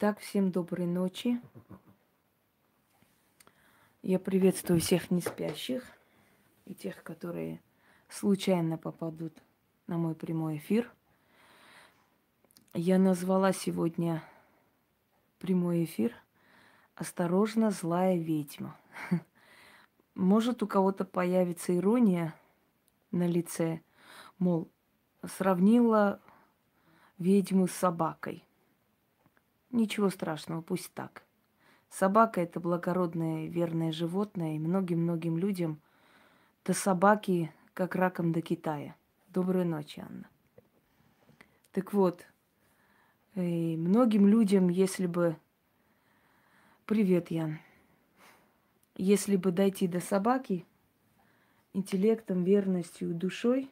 Итак, всем доброй ночи. Я приветствую всех не спящих и тех, которые случайно попадут на мой прямой эфир. Я назвала сегодня прямой эфир «Осторожно, злая ведьма». Может, у кого-то появится ирония на лице, мол, сравнила ведьму с собакой. Ничего страшного, пусть так. Собака – это благородное, верное животное, и многим-многим людям до собаки, как раком до Китая. Доброй ночи, Анна. Так вот, и многим людям, если бы... Привет, Ян. Если бы дойти до собаки интеллектом, верностью, душой,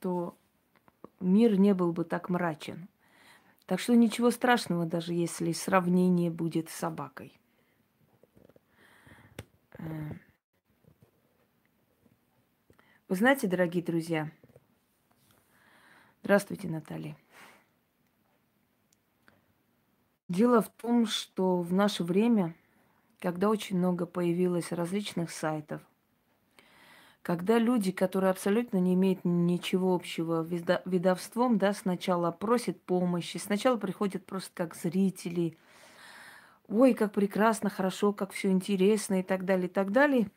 то мир не был бы так мрачен. Так что ничего страшного, даже если сравнение будет с собакой. Э, вы знаете, дорогие друзья, здравствуйте, Наталья. Дело в том, что в наше время, когда очень много появилось различных сайтов – когда люди, которые абсолютно не имеют ничего общего видовством, да, сначала просят помощи, сначала приходят просто как зрители, ой, как прекрасно, хорошо, как все интересно и так далее, и так далее.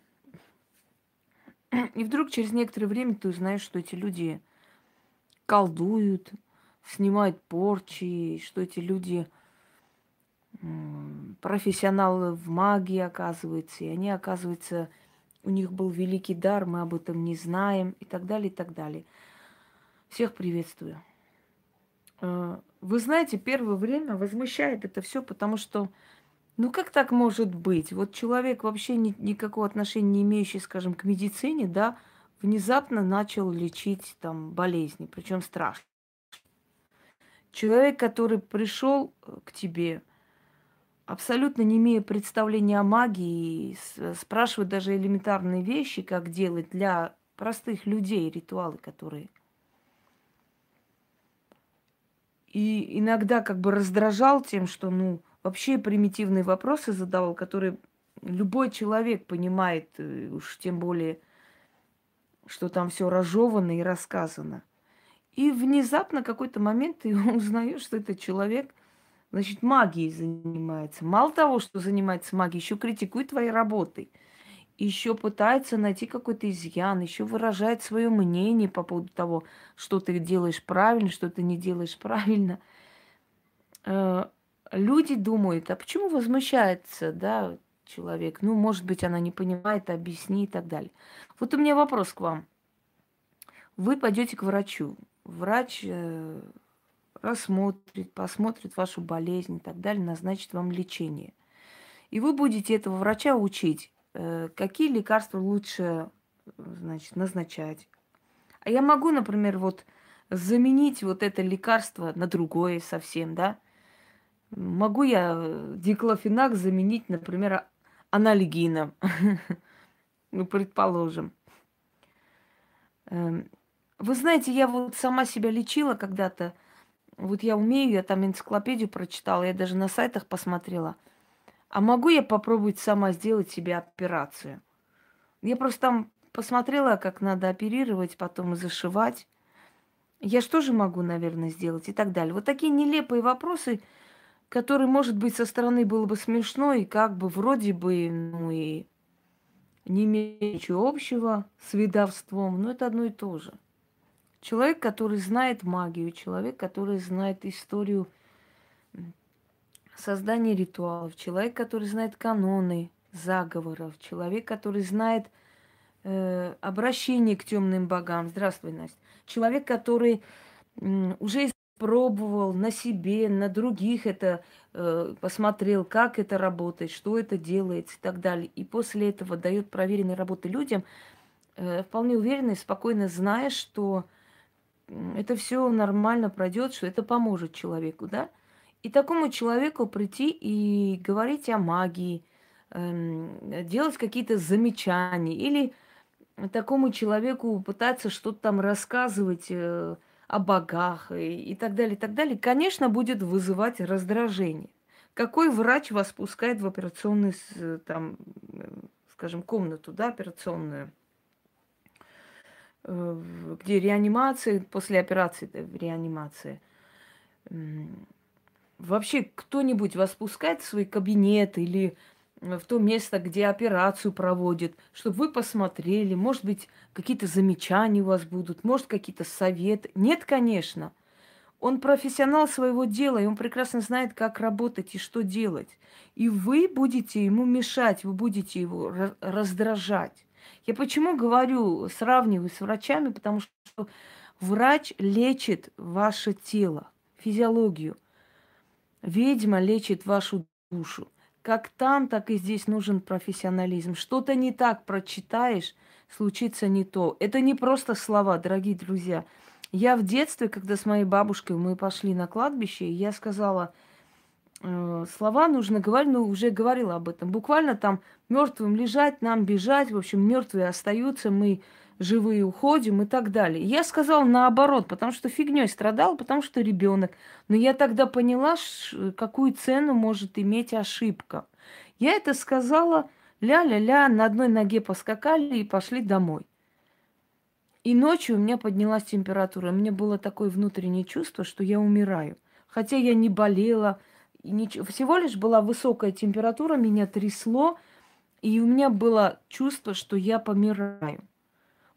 И вдруг через некоторое время ты узнаешь, что эти люди колдуют, снимают порчи, что эти люди профессионалы в магии, оказывается, и они, оказывается, у них был великий дар, мы об этом не знаем и так далее, и так далее. Всех приветствую. Э, вы знаете, первое время возмущает это все, потому что, ну как так может быть? Вот человек вообще ни, никакого отношения не имеющий, скажем, к медицине, да, внезапно начал лечить там болезни, причем страшно. Человек, который пришел к тебе, абсолютно не имея представления о магии, спрашивают даже элементарные вещи, как делать для простых людей ритуалы, которые... И иногда как бы раздражал тем, что, ну, вообще примитивные вопросы задавал, которые любой человек понимает, э, уж тем более, что там все разжевано и рассказано. И внезапно какой-то момент ты узнаешь, что этот человек – значит, магией занимается. Мало того, что занимается магией, еще критикует твои работы. Еще пытается найти какой-то изъян, еще выражает свое мнение по поводу того, что ты делаешь правильно, что ты не делаешь правильно. Э, люди думают, а почему возмущается, да, человек? Ну, может быть, она не понимает, объясни и так далее. Вот у меня вопрос к вам. Вы пойдете к врачу. Врач э, рассмотрит, посмотрит вашу болезнь и так далее, назначит вам лечение. И вы будете этого врача учить, э, какие лекарства лучше значит, назначать. А я могу, например, вот заменить вот это лекарство на другое совсем, да? Могу я диклофенак заменить, например, анальгином, ну, предположим. Эм, вы знаете, я вот сама себя лечила когда-то, вот я умею, я там энциклопедию прочитала, я даже на сайтах посмотрела. А могу я попробовать сама сделать себе операцию? Я просто там посмотрела, как надо оперировать, потом зашивать. Я что же могу, наверное, сделать и так далее. Вот такие нелепые вопросы, которые, может быть, со стороны было бы смешно, и как бы вроде бы, ну и не имеют ничего общего с видовством, но это одно и то же. Человек, который знает магию, человек, который знает историю создания ритуалов, человек, который знает каноны заговоров, человек, который знает э, обращение к темным богам. Здравствуй, Настя. Человек, который э, уже пробовал на себе, на других это э, посмотрел, как это работает, что это делает и так далее. И после этого дает проверенные работы людям, э, вполне уверенно и спокойно зная, что это все нормально пройдет, что это поможет человеку, да? И такому человеку прийти и говорить о магии, э, делать какие-то замечания или такому человеку пытаться что-то там рассказывать, э, о богах и, и так далее, и так далее, конечно, будет вызывать раздражение. Какой врач вас пускает в операционный, там, скажем, комнату, да, операционную, э, где реанимация, после операции реанимация. Вообще кто-нибудь вас пускает в свой кабинет или в то место, где операцию проводят, чтобы вы посмотрели, может быть, какие-то замечания у вас будут, может, какие-то советы. Нет, конечно. Он профессионал своего дела, и он прекрасно знает, как работать и что делать. И вы будете ему мешать, вы будете его раздражать. Я почему говорю, сравниваю с врачами, потому что врач лечит ваше тело, физиологию. Ведьма лечит вашу душу. Как там, так и здесь нужен профессионализм. Что-то не так прочитаешь, случится не то. Это не просто слова, дорогие друзья. Я в детстве, когда с моей бабушкой мы пошли на кладбище, я сказала, слова нужно говорить, ну, уже говорила об этом. Буквально там мертвым лежать, нам бежать, в общем, мертвые остаются, мы живые уходим и так далее. Я сказала наоборот, потому что фигней страдал, потому что ребенок. Но я тогда поняла, какую цену может иметь ошибка. Я это сказала ля-ля-ля, на одной ноге поскакали и пошли домой. И ночью у меня поднялась температура. У меня было такое внутреннее чувство, что я умираю. Хотя я не болела. Всего лишь была высокая температура, меня трясло, и у меня было чувство, что я помираю.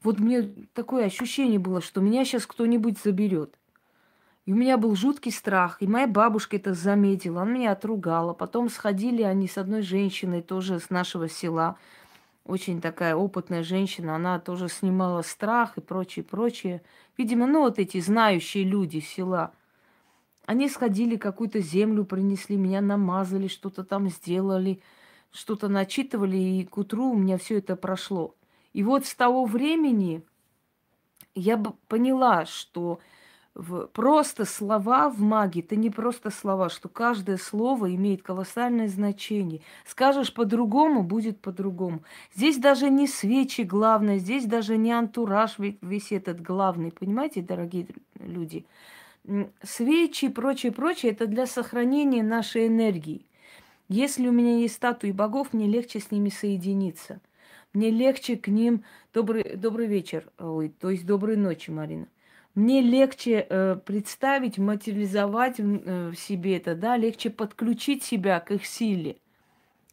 Вот мне такое ощущение было, что меня сейчас кто-нибудь заберет. И у меня был жуткий страх, и моя бабушка это заметила, она меня отругала. Потом сходили они с одной женщиной, тоже с нашего села, очень такая опытная женщина, она тоже снимала страх и прочее, прочее. Видимо, ну вот эти знающие люди села. Они сходили, какую-то землю принесли, меня намазали, что-то там сделали, что-то начитывали, и к утру у меня все это прошло. И вот с того времени я поняла, что в, просто слова в магии, это не просто слова, что каждое слово имеет колоссальное значение. Скажешь по-другому, будет по-другому. Здесь даже не свечи главное, здесь даже не антураж весь этот главный, понимаете, дорогие люди? Свечи и прочее, прочее, это для сохранения нашей энергии. Если у меня есть статуи богов, мне легче с ними соединиться. Мне легче к ним... Добрый, добрый вечер, ой, то есть доброй ночи, Марина мне легче э, представить, материализовать э, в себе это, да, легче подключить себя к их силе.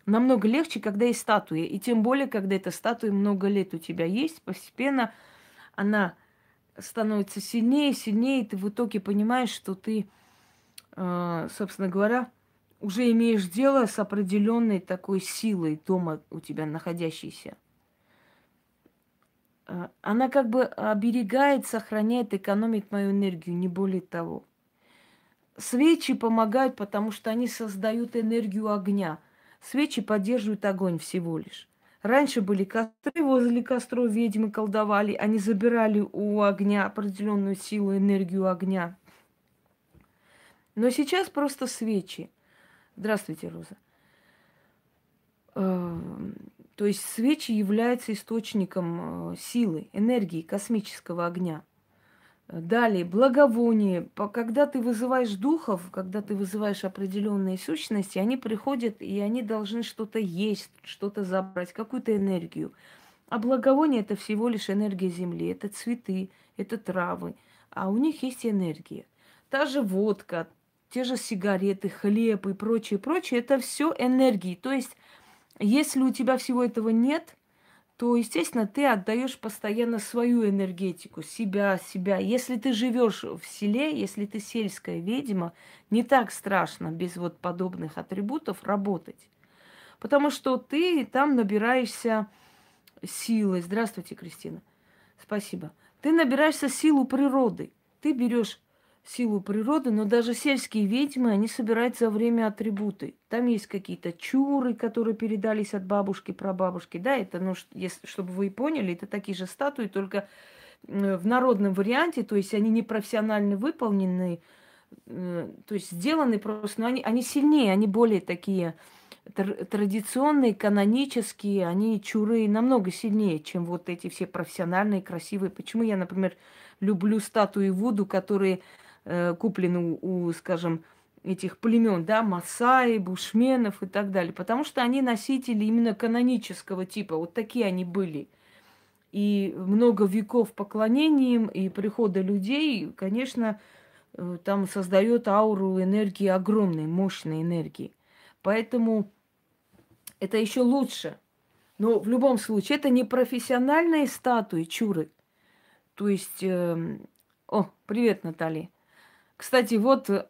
Намного легче, когда есть статуя. И тем более, когда эта статуя много лет у тебя есть, постепенно она становится сильнее, сильнее, и ты в итоге понимаешь, что ты, э, собственно говоря, уже имеешь дело с определенной такой силой дома у тебя находящейся. А, она как бы оберегает, сохраняет, экономит мою энергию, не более того. Свечи помогают, потому что они создают энергию огня. Свечи поддерживают огонь всего лишь. Раньше были костры, возле костров ведьмы колдовали, они забирали у огня определенную силу, энергию огня. Но сейчас просто свечи. Здравствуйте, Роза. Эм, то есть свечи являются источником э, силы, энергии, космического огня. Далее, благовоние. Когда ты вызываешь духов, когда ты вызываешь определенные сущности, они приходят, и они должны что-то есть, что-то забрать, какую-то энергию. А благовоние – это всего лишь энергия Земли, это цветы, это травы. А у них есть энергия. Та же водка, те же сигареты, хлеб и прочее, прочее – это все энергии. То есть если у тебя всего этого нет, то, естественно, ты отдаешь постоянно свою энергетику, себя, себя. Если ты живешь в селе, если ты сельская ведьма, не так страшно без вот подобных атрибутов работать. Потому что ты там набираешься силы. Здравствуйте, Кристина. Спасибо. Ты набираешься силу природы. Ты берешь силу природы, но даже сельские ведьмы, они собирают за время атрибуты. Там есть какие-то чуры, которые передались от бабушки, прабабушки. Да, это, ну, чтобы вы поняли, это такие же статуи, только в народном варианте, то есть они не профессионально выполнены, э, то есть сделаны просто, но они, они сильнее, они более такие традиционные, канонические, они чуры намного сильнее, чем вот эти все профессиональные, красивые. Почему я, например, люблю статуи Вуду, которые э, куплены у, у, скажем, этих племен, да, Масаи, Бушменов и так далее, потому что они носители именно канонического типа, вот такие они были. И много веков поклонения им и прихода людей, конечно, э, там создает ауру энергии огромной, мощной энергии. Поэтому это еще лучше. Но в любом случае, это не профессиональные статуи чуры. То есть, э, о, привет, Наталья. Кстати, вот э,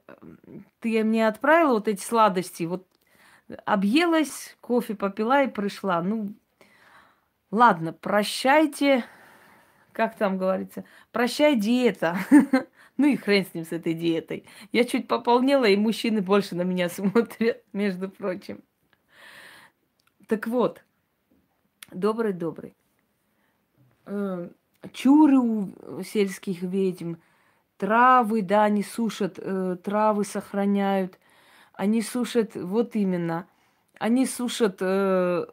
ты мне отправила вот эти сладости. Вот объелась, кофе попила и пришла. Ну, ладно, прощайте. Как там говорится? Прощай, диета. Ну и хрен с ним, с этой диетой. Я чуть пополнела, и мужчины больше на меня смотрят, между прочим. Так вот, добрый-добрый. Э, чуры у сельских ведьм – Травы, да, они сушат, э, травы сохраняют. Они сушат, вот именно, они сушат э,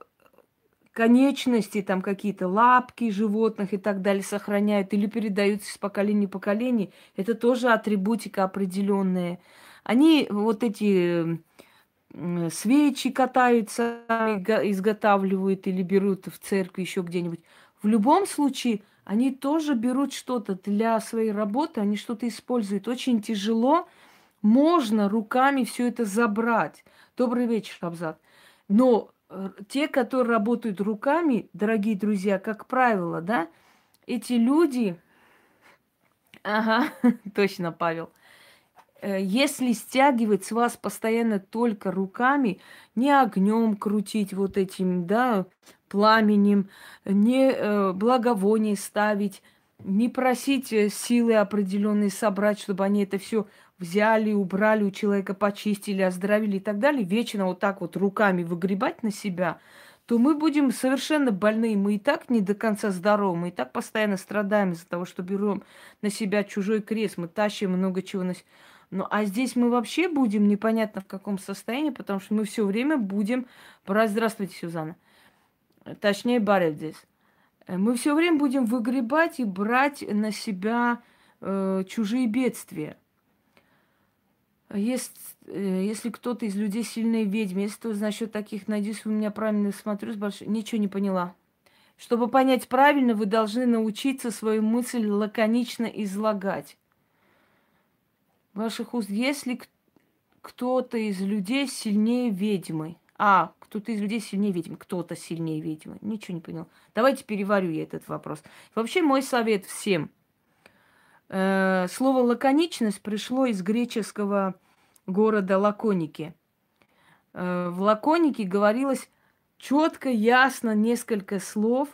конечности, там какие-то лапки животных и так далее сохраняют или передаются из поколения в поколение. Это тоже атрибутика определенная. Они вот эти э, свечи катаются, изготавливают или берут в церкви еще где-нибудь. В любом случае – они тоже берут что-то для своей работы, они что-то используют. Очень тяжело, можно руками все это забрать. Добрый вечер, Абзат. Но э, те, которые работают руками, дорогие друзья, как правило, да, эти люди, ага, точно, Павел, э, если стягивать с вас постоянно только руками, не огнем крутить вот этим, да, пламенем, не э, благовоние ставить, не просить э, силы определенные собрать, чтобы они это все взяли, убрали у человека, почистили, оздоровили и так далее, вечно вот так вот руками выгребать на себя, то мы будем совершенно больны. Мы и так не до конца здоровы, мы и так постоянно страдаем из-за того, что берем на себя чужой крест, мы тащим много чего на себя. Ну, а здесь мы вообще будем непонятно в каком состоянии, потому что мы все время будем. Здравствуйте, Сюзанна точнее Барельдис, э, мы все время будем выгребать и брать на себя э, чужие бедствия. Есть, э, если кто-то из людей сильные ведьмы, если то насчет таких, надеюсь, вы меня правильно смотрю, с большой... ничего не поняла. Чтобы понять правильно, вы должны научиться свою мысль лаконично излагать. Ваших уст, если кто-то из людей сильнее ведьмы, а, кто-то из людей сильнее ведьмы, кто-то сильнее ведьмы. Ничего не понял. Давайте переварю я этот вопрос. Вообще мой совет всем. Э, слово лаконичность пришло из греческого города Лаконики. Э, в Лаконике говорилось четко, ясно, несколько слов.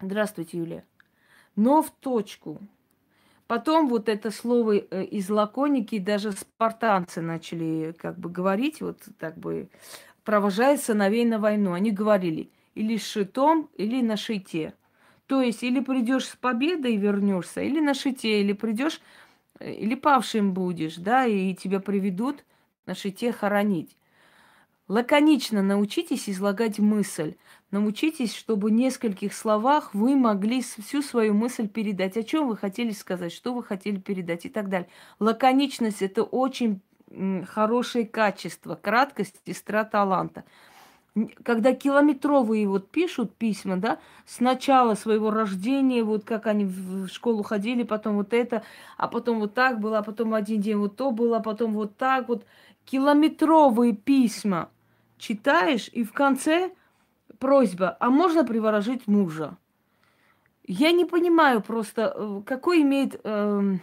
Здравствуйте, Юлия. Но в точку. Потом вот это слово э, из лаконики даже спартанцы начали как бы говорить, вот так бы провожая сыновей на войну. Они говорили или шитом, или на шите. То есть или придешь с победой и вернешься, или на шите, или придешь, э, или павшим будешь, да, и тебя приведут на шите хоронить. Лаконично научитесь излагать мысль. Научитесь, чтобы в нескольких словах вы могли всю свою мысль передать. О чем вы хотели сказать, что вы хотели передать и так далее. Лаконичность – это очень хорошее качество, краткость – сестра таланта. Когда километровые вот пишут письма, да, с начала своего рождения, вот как они в школу ходили, потом вот это, а потом вот так было, а потом один день вот то было, а потом вот так вот. Километровые письма читаешь, и в конце просьба, а можно приворожить мужа? Я не понимаю просто, э, какой имеет э,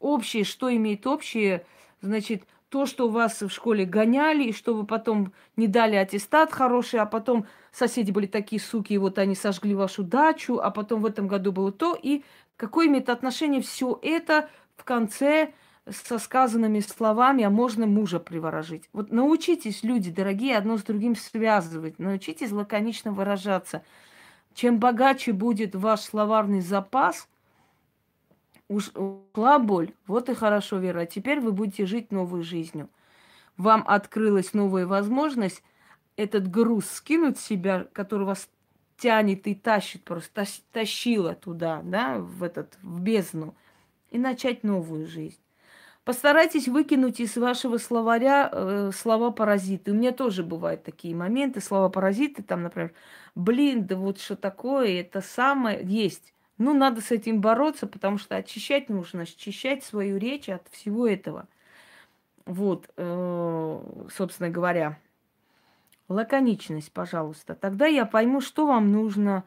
общее, что имеет общее, значит, то, что вас в школе гоняли, и что вы потом не дали аттестат хороший, а потом соседи были такие суки, и вот они сожгли вашу дачу, а потом в этом году было то, и какое имеет отношение все это в конце со сказанными словами, а можно мужа приворожить. Вот научитесь, люди дорогие, одно с другим связывать, научитесь лаконично выражаться. Чем богаче будет ваш словарный запас, уж ушла боль, вот и хорошо, Вера, а теперь вы будете жить новой жизнью. Вам открылась новая возможность этот груз скинуть с себя, который вас тянет и тащит, просто тащила туда, да, в этот, в бездну, и начать новую жизнь. Постарайтесь выкинуть из вашего словаря э, слова паразиты. У меня тоже бывают такие моменты, слова паразиты, там, например, блин, да вот что такое, это самое есть. Ну, надо с этим бороться, потому что очищать нужно, очищать свою речь от всего этого. Вот, э, собственно говоря. Лаконичность, пожалуйста. Тогда я пойму, что вам нужно,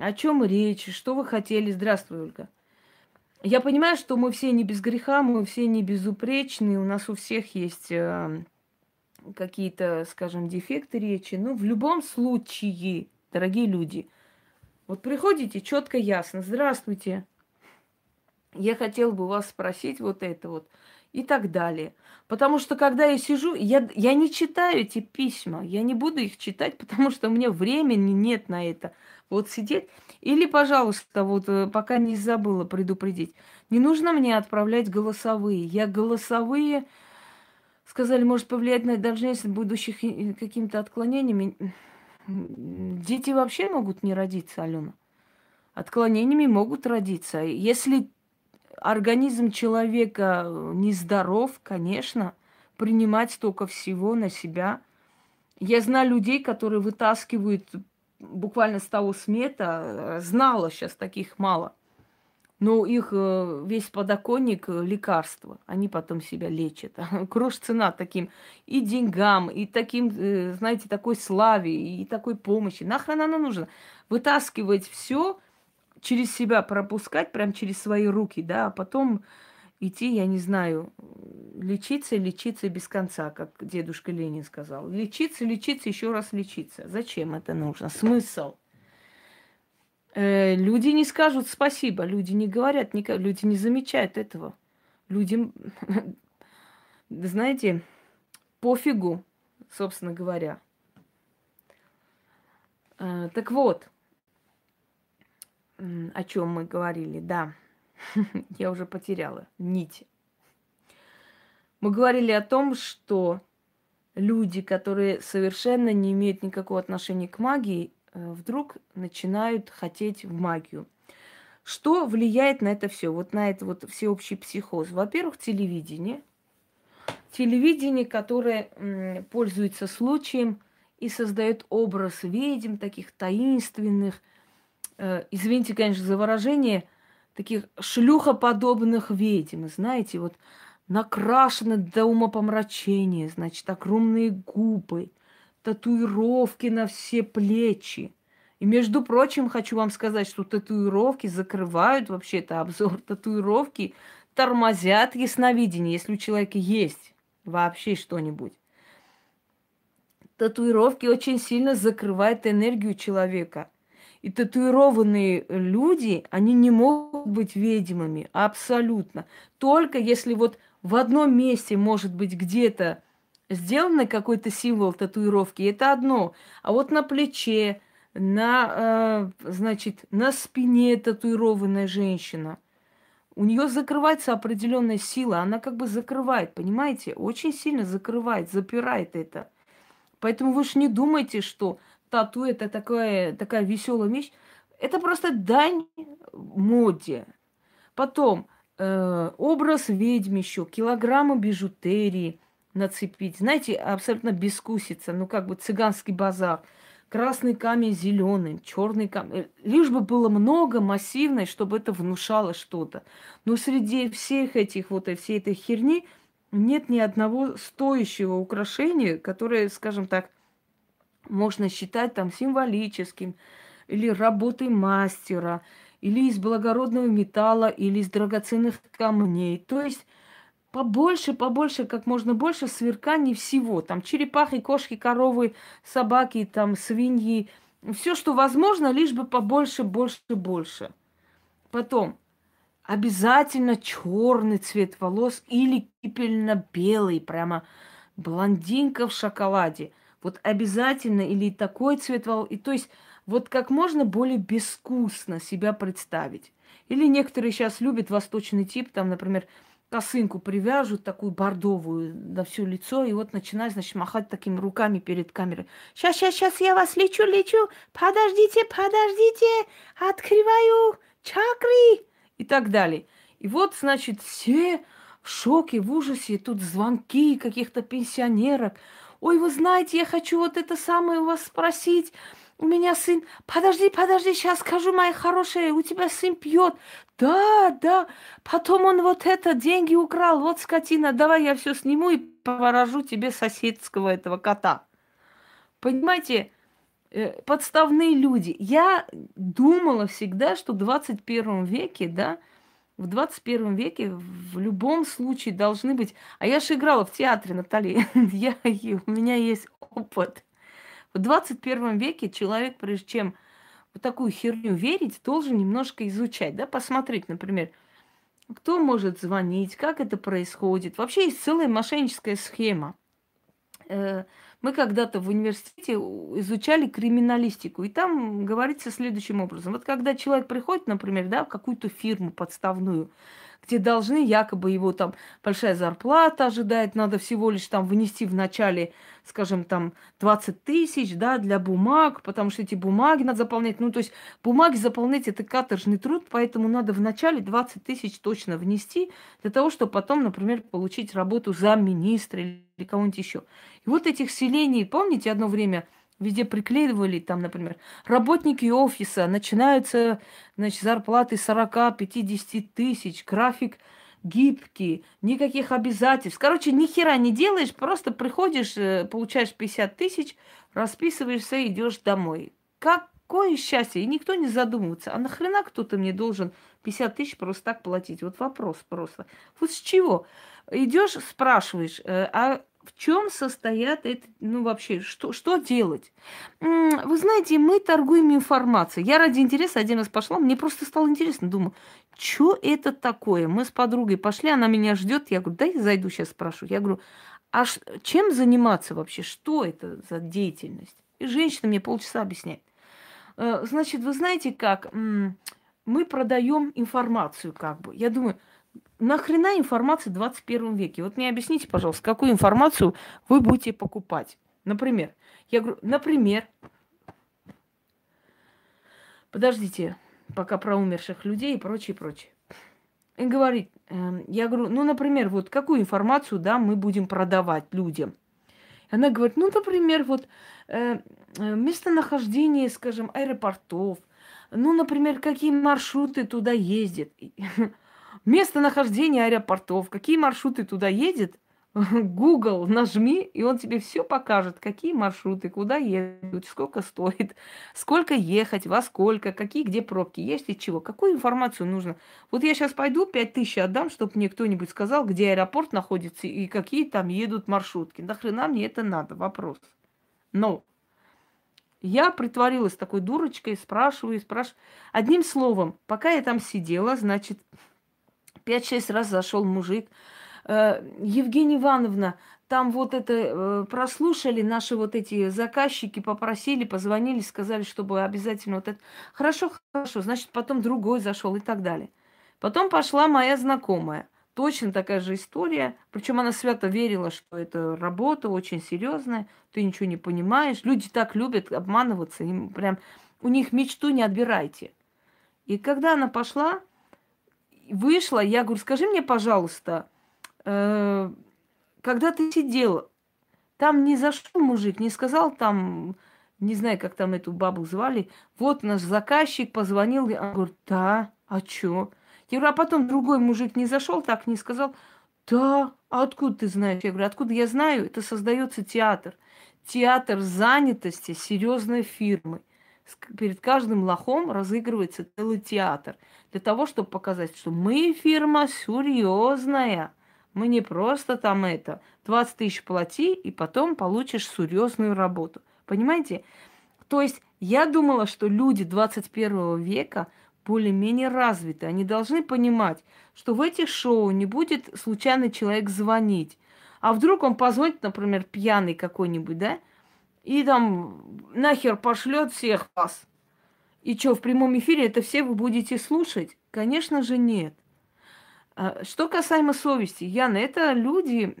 о чем речь, что вы хотели. Здравствуй, Ольга. Я понимаю, что мы все не без греха, мы все не безупречны, у нас у всех есть э, какие-то, скажем, дефекты речи. Но в любом случае, дорогие люди, вот приходите четко, ясно. Здравствуйте. Я хотел бы вас спросить вот это вот и так далее. Потому что когда я сижу, я, я не читаю эти письма, я не буду их читать, потому что у меня времени нет на это. Вот сидеть. Или, пожалуйста, вот э, пока не забыла предупредить, не нужно мне отправлять голосовые. Я голосовые, сказали, может повлиять на должность будущих какими-то отклонениями. Дети вообще могут не родиться, Алена. Отклонениями могут родиться. Если организм человека нездоров, конечно, принимать столько всего на себя. Я знаю людей, которые вытаскивают буквально с того смета, э, знала сейчас таких мало. Но их э, весь подоконник э, лекарства. Они потом себя лечат. Крош цена таким и деньгам, и таким, знаете, такой славе, и такой помощи. Нахрен она нужна? Вытаскивать все, через себя пропускать, прям через свои руки, да, а потом идти, я не знаю, лечиться, лечиться без конца, как дедушка Ленин сказал. Лечиться, лечиться, еще раз лечиться. Зачем это нужно? Смысл? Э, люди не скажут спасибо, люди не говорят, не, люди не замечают этого. Людям, знаете, пофигу, собственно говоря. Э, так вот, о чем мы говорили, да. Я уже потеряла нить. Мы говорили о том, что люди, которые совершенно не имеют никакого отношения к магии, э, вдруг начинают хотеть в магию. Что влияет на это все? Вот на это вот всеобщий психоз. Во-первых, телевидение. Телевидение, которое пользуется случаем и создает образ ведьм, таких таинственных, э, извините, конечно, за выражение, таких шлюхоподобных ведьм, знаете, вот накрашены до умопомрачения, значит, огромные губы, татуировки на все плечи. И, между прочим, хочу вам сказать, что татуировки закрывают вообще это обзор. Татуировки тормозят ясновидение, если у человека есть вообще что-нибудь. Татуировки очень сильно закрывают энергию человека. И татуированные люди, они не могут быть ведьмами абсолютно. Только если вот в одном месте, может быть, где-то сделан какой-то символ татуировки, это одно. А вот на плече, на, э, значит, на спине татуированная женщина, у нее закрывается определенная сила, она как бы закрывает, понимаете, очень сильно закрывает, запирает это. Поэтому вы же не думайте, что тату это такая, такая веселая вещь. Это просто дань моде. Потом э, образ ведьм еще, килограммы бижутерии нацепить. Знаете, абсолютно бескусица, ну как бы цыганский базар. Красный камень зеленый, черный камень. Э, лишь бы было много массивной, чтобы это внушало что-то. Но среди всех этих вот и всей этой херни нет ни одного стоящего украшения, которое, скажем так, можно считать там символическим, или работой мастера, или из благородного металла, или из драгоценных камней. То есть побольше, побольше, как можно больше сверканий всего. Там черепахи, кошки, коровы, собаки, там свиньи. Все, что возможно, лишь бы побольше, больше, больше. Потом обязательно черный цвет волос или кипельно-белый, прямо блондинка в шоколаде – вот обязательно или такой цвет волос. И то есть вот как можно более безвкусно себя представить. Или некоторые сейчас любят восточный тип, там, например, косынку привяжут, такую бордовую на все лицо, и вот начинает, значит, махать такими руками перед камерой. Сейчас, сейчас, сейчас я вас лечу, лечу, подождите, подождите, открываю чакры и так далее. И вот, значит, все в шоке, в ужасе, тут звонки каких-то пенсионерок. Ой, вы знаете, я хочу вот это самое у вас спросить у меня сын, подожди, подожди, сейчас скажу, моя хорошая, у тебя сын пьет. Да, да, потом он вот это, деньги украл, вот скотина, давай я все сниму и поворожу тебе соседского этого кота. Понимаете, э, подставные люди. Я думала всегда, что в 21 веке, да, в 21 веке в любом случае должны быть... А я же играла в театре, Наталья. я, у меня есть опыт. В 21 веке человек, прежде чем в такую херню верить, должен немножко изучать, да, посмотреть, например, кто может звонить, как это происходит. Вообще есть целая мошенническая схема. Мы когда-то в университете изучали криминалистику, и там говорится следующим образом. Вот когда человек приходит, например, да, в какую-то фирму подставную, где должны якобы его там большая зарплата ожидает, надо всего лишь там внести в начале, скажем, там 20 тысяч, да, для бумаг, потому что эти бумаги надо заполнять. Ну, то есть бумаги заполнять это каторжный труд, поэтому надо в начале 20 тысяч точно внести для того, чтобы потом, например, получить работу замминистра или кого-нибудь еще. И вот этих селений, помните, одно время – Везде приклеивали, там, например, работники офиса, начинаются, значит, зарплаты 40-50 тысяч, график гибкий, никаких обязательств. Короче, ни хера не делаешь, просто приходишь, э, получаешь 50 тысяч, расписываешься, идешь домой. Какое счастье! И никто не задумывается. А нахрена кто-то мне должен 50 тысяч просто так платить? Вот вопрос просто. Вот с чего? Идешь, спрашиваешь, э, а в чем состоят это, ну вообще, что, что делать? Вы знаете, мы торгуем информацией. Я ради интереса один раз пошла, мне просто стало интересно, думаю, что это такое? Мы с подругой пошли, она меня ждет, я говорю, дай зайду сейчас спрошу. Я говорю, а чем заниматься вообще? Что это за деятельность? И женщина мне полчаса объясняет. Э, значит, вы знаете как? Мы продаем информацию как бы. Я думаю, нахрена информация в 21 веке? Вот мне объясните, пожалуйста, какую информацию вы будете покупать. Например, я говорю, например, подождите, пока про умерших людей и прочее, прочее. И говорит, э, я говорю, ну, например, вот какую информацию, да, мы будем продавать людям. Она говорит, ну, например, вот э, э местонахождение, скажем, аэропортов, ну, например, какие маршруты туда ездят. местонахождение аэропортов, какие маршруты туда едет, Google нажми, и он тебе все покажет, какие маршруты, куда едут, сколько стоит, сколько ехать, во сколько, какие где пробки, есть и чего, какую информацию нужно. Вот я сейчас пойду, 5000 отдам, чтобы мне кто-нибудь сказал, где аэропорт находится и какие там едут маршрутки. Нахрена мне это надо? Вопрос. Но я притворилась такой дурочкой, спрашиваю спрашиваю. Одним словом, пока я там сидела, значит, 5-6 раз зашел мужик. Э, Евгения Ивановна, там вот это э, прослушали наши вот эти заказчики, попросили, позвонили, сказали, чтобы обязательно вот это. Хорошо, хорошо, значит, потом другой зашел и так далее. Потом пошла моя знакомая. Точно такая же история. Причем она свято верила, что это работа очень серьезная, ты ничего не понимаешь. Люди так любят обманываться, им прям у них мечту не отбирайте. И когда она пошла, вышла, я говорю, скажи мне, пожалуйста, э, когда ты сидел, там не зашел мужик, не сказал там, не знаю, как там эту бабу звали, вот наш заказчик позвонил, я говорю, да, а чё? Я говорю, а потом другой мужик не зашел, так не сказал, да, а откуда ты знаешь? Я говорю, откуда я знаю? Это создается театр. Театр занятости серьезной фирмы перед каждым лохом разыгрывается целый театр. Для того, чтобы показать, что мы фирма серьезная. Мы не просто там это. 20 тысяч плати, и потом получишь серьезную работу. Понимаете? То есть я думала, что люди 21 века более-менее развиты. Они должны понимать, что в этих шоу не будет случайный человек звонить. А вдруг он позвонит, например, пьяный какой-нибудь, да? и там нахер пошлет всех вас. И что, в прямом эфире это все вы будете слушать? Конечно же нет. А, что касаемо совести, Яна, это люди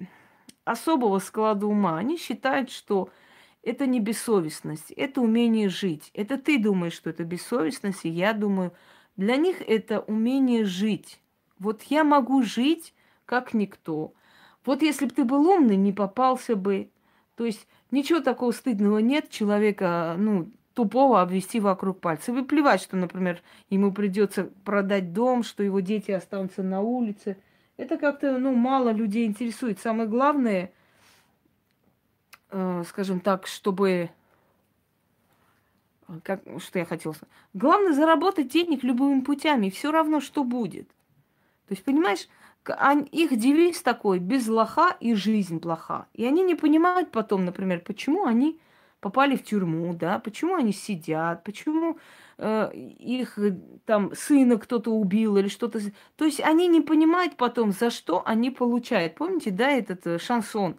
особого склада ума. Они считают, что это не бессовестность, это умение жить. Это ты думаешь, что это бессовестность, и я думаю, для них это умение жить. Вот я могу жить, как никто. Вот если бы ты был умный, не попался бы. То есть ничего такого стыдного нет человека, ну, тупого обвести вокруг пальца. И плевать, что, например, ему придется продать дом, что его дети останутся на улице. Это как-то, ну, мало людей интересует. Самое главное, э, скажем так, чтобы... Как, что я хотела сказать? Главное заработать денег любыми путями, все равно, что будет. То есть, понимаешь, их девиз такой, без лоха и жизнь плоха. И они не понимают потом, например, почему они попали в тюрьму, да, почему они сидят, почему э, их там сына кто-то убил или что-то. То есть они не понимают потом, за что они получают. Помните, да, этот э, шансон?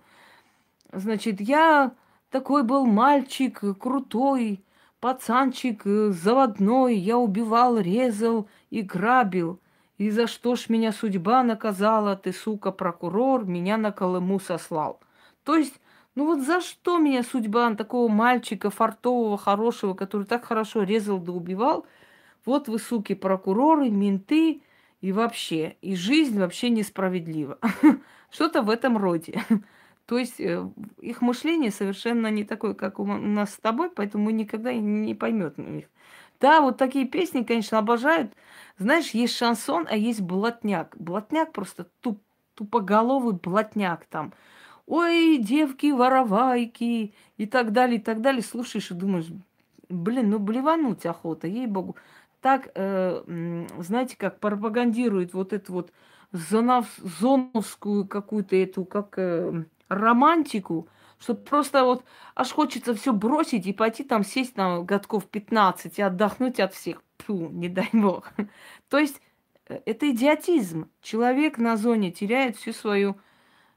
Значит, я такой был мальчик, крутой, пацанчик, э, заводной, я убивал, резал и грабил. И за что ж меня судьба наказала, ты, сука, прокурор, меня на Колыму сослал. То есть ну вот за что меня судьба такого мальчика, фартового, хорошего, который так хорошо резал да убивал? Вот вы, суки, прокуроры, менты и вообще. И жизнь вообще несправедлива. Что-то в этом роде. То есть э, их мышление совершенно не такое, как у нас с тобой, поэтому мы никогда не поймем их. Да, вот такие песни, конечно, обожают. Знаешь, есть шансон, а есть блатняк. Блатняк просто туп, тупоголовый блатняк там – ой, девки, воровайки и так далее, и так далее. Слушаешь и думаешь, блин, ну блевануть охота, ей-богу. Так, э, знаете, как пропагандирует вот эту вот зонов, зоновскую какую-то эту, как э, романтику, что просто вот аж хочется все бросить и пойти там сесть на годков 15 и отдохнуть от всех. Фу, не дай бог. То есть э, это идиотизм. Человек на зоне теряет всю свою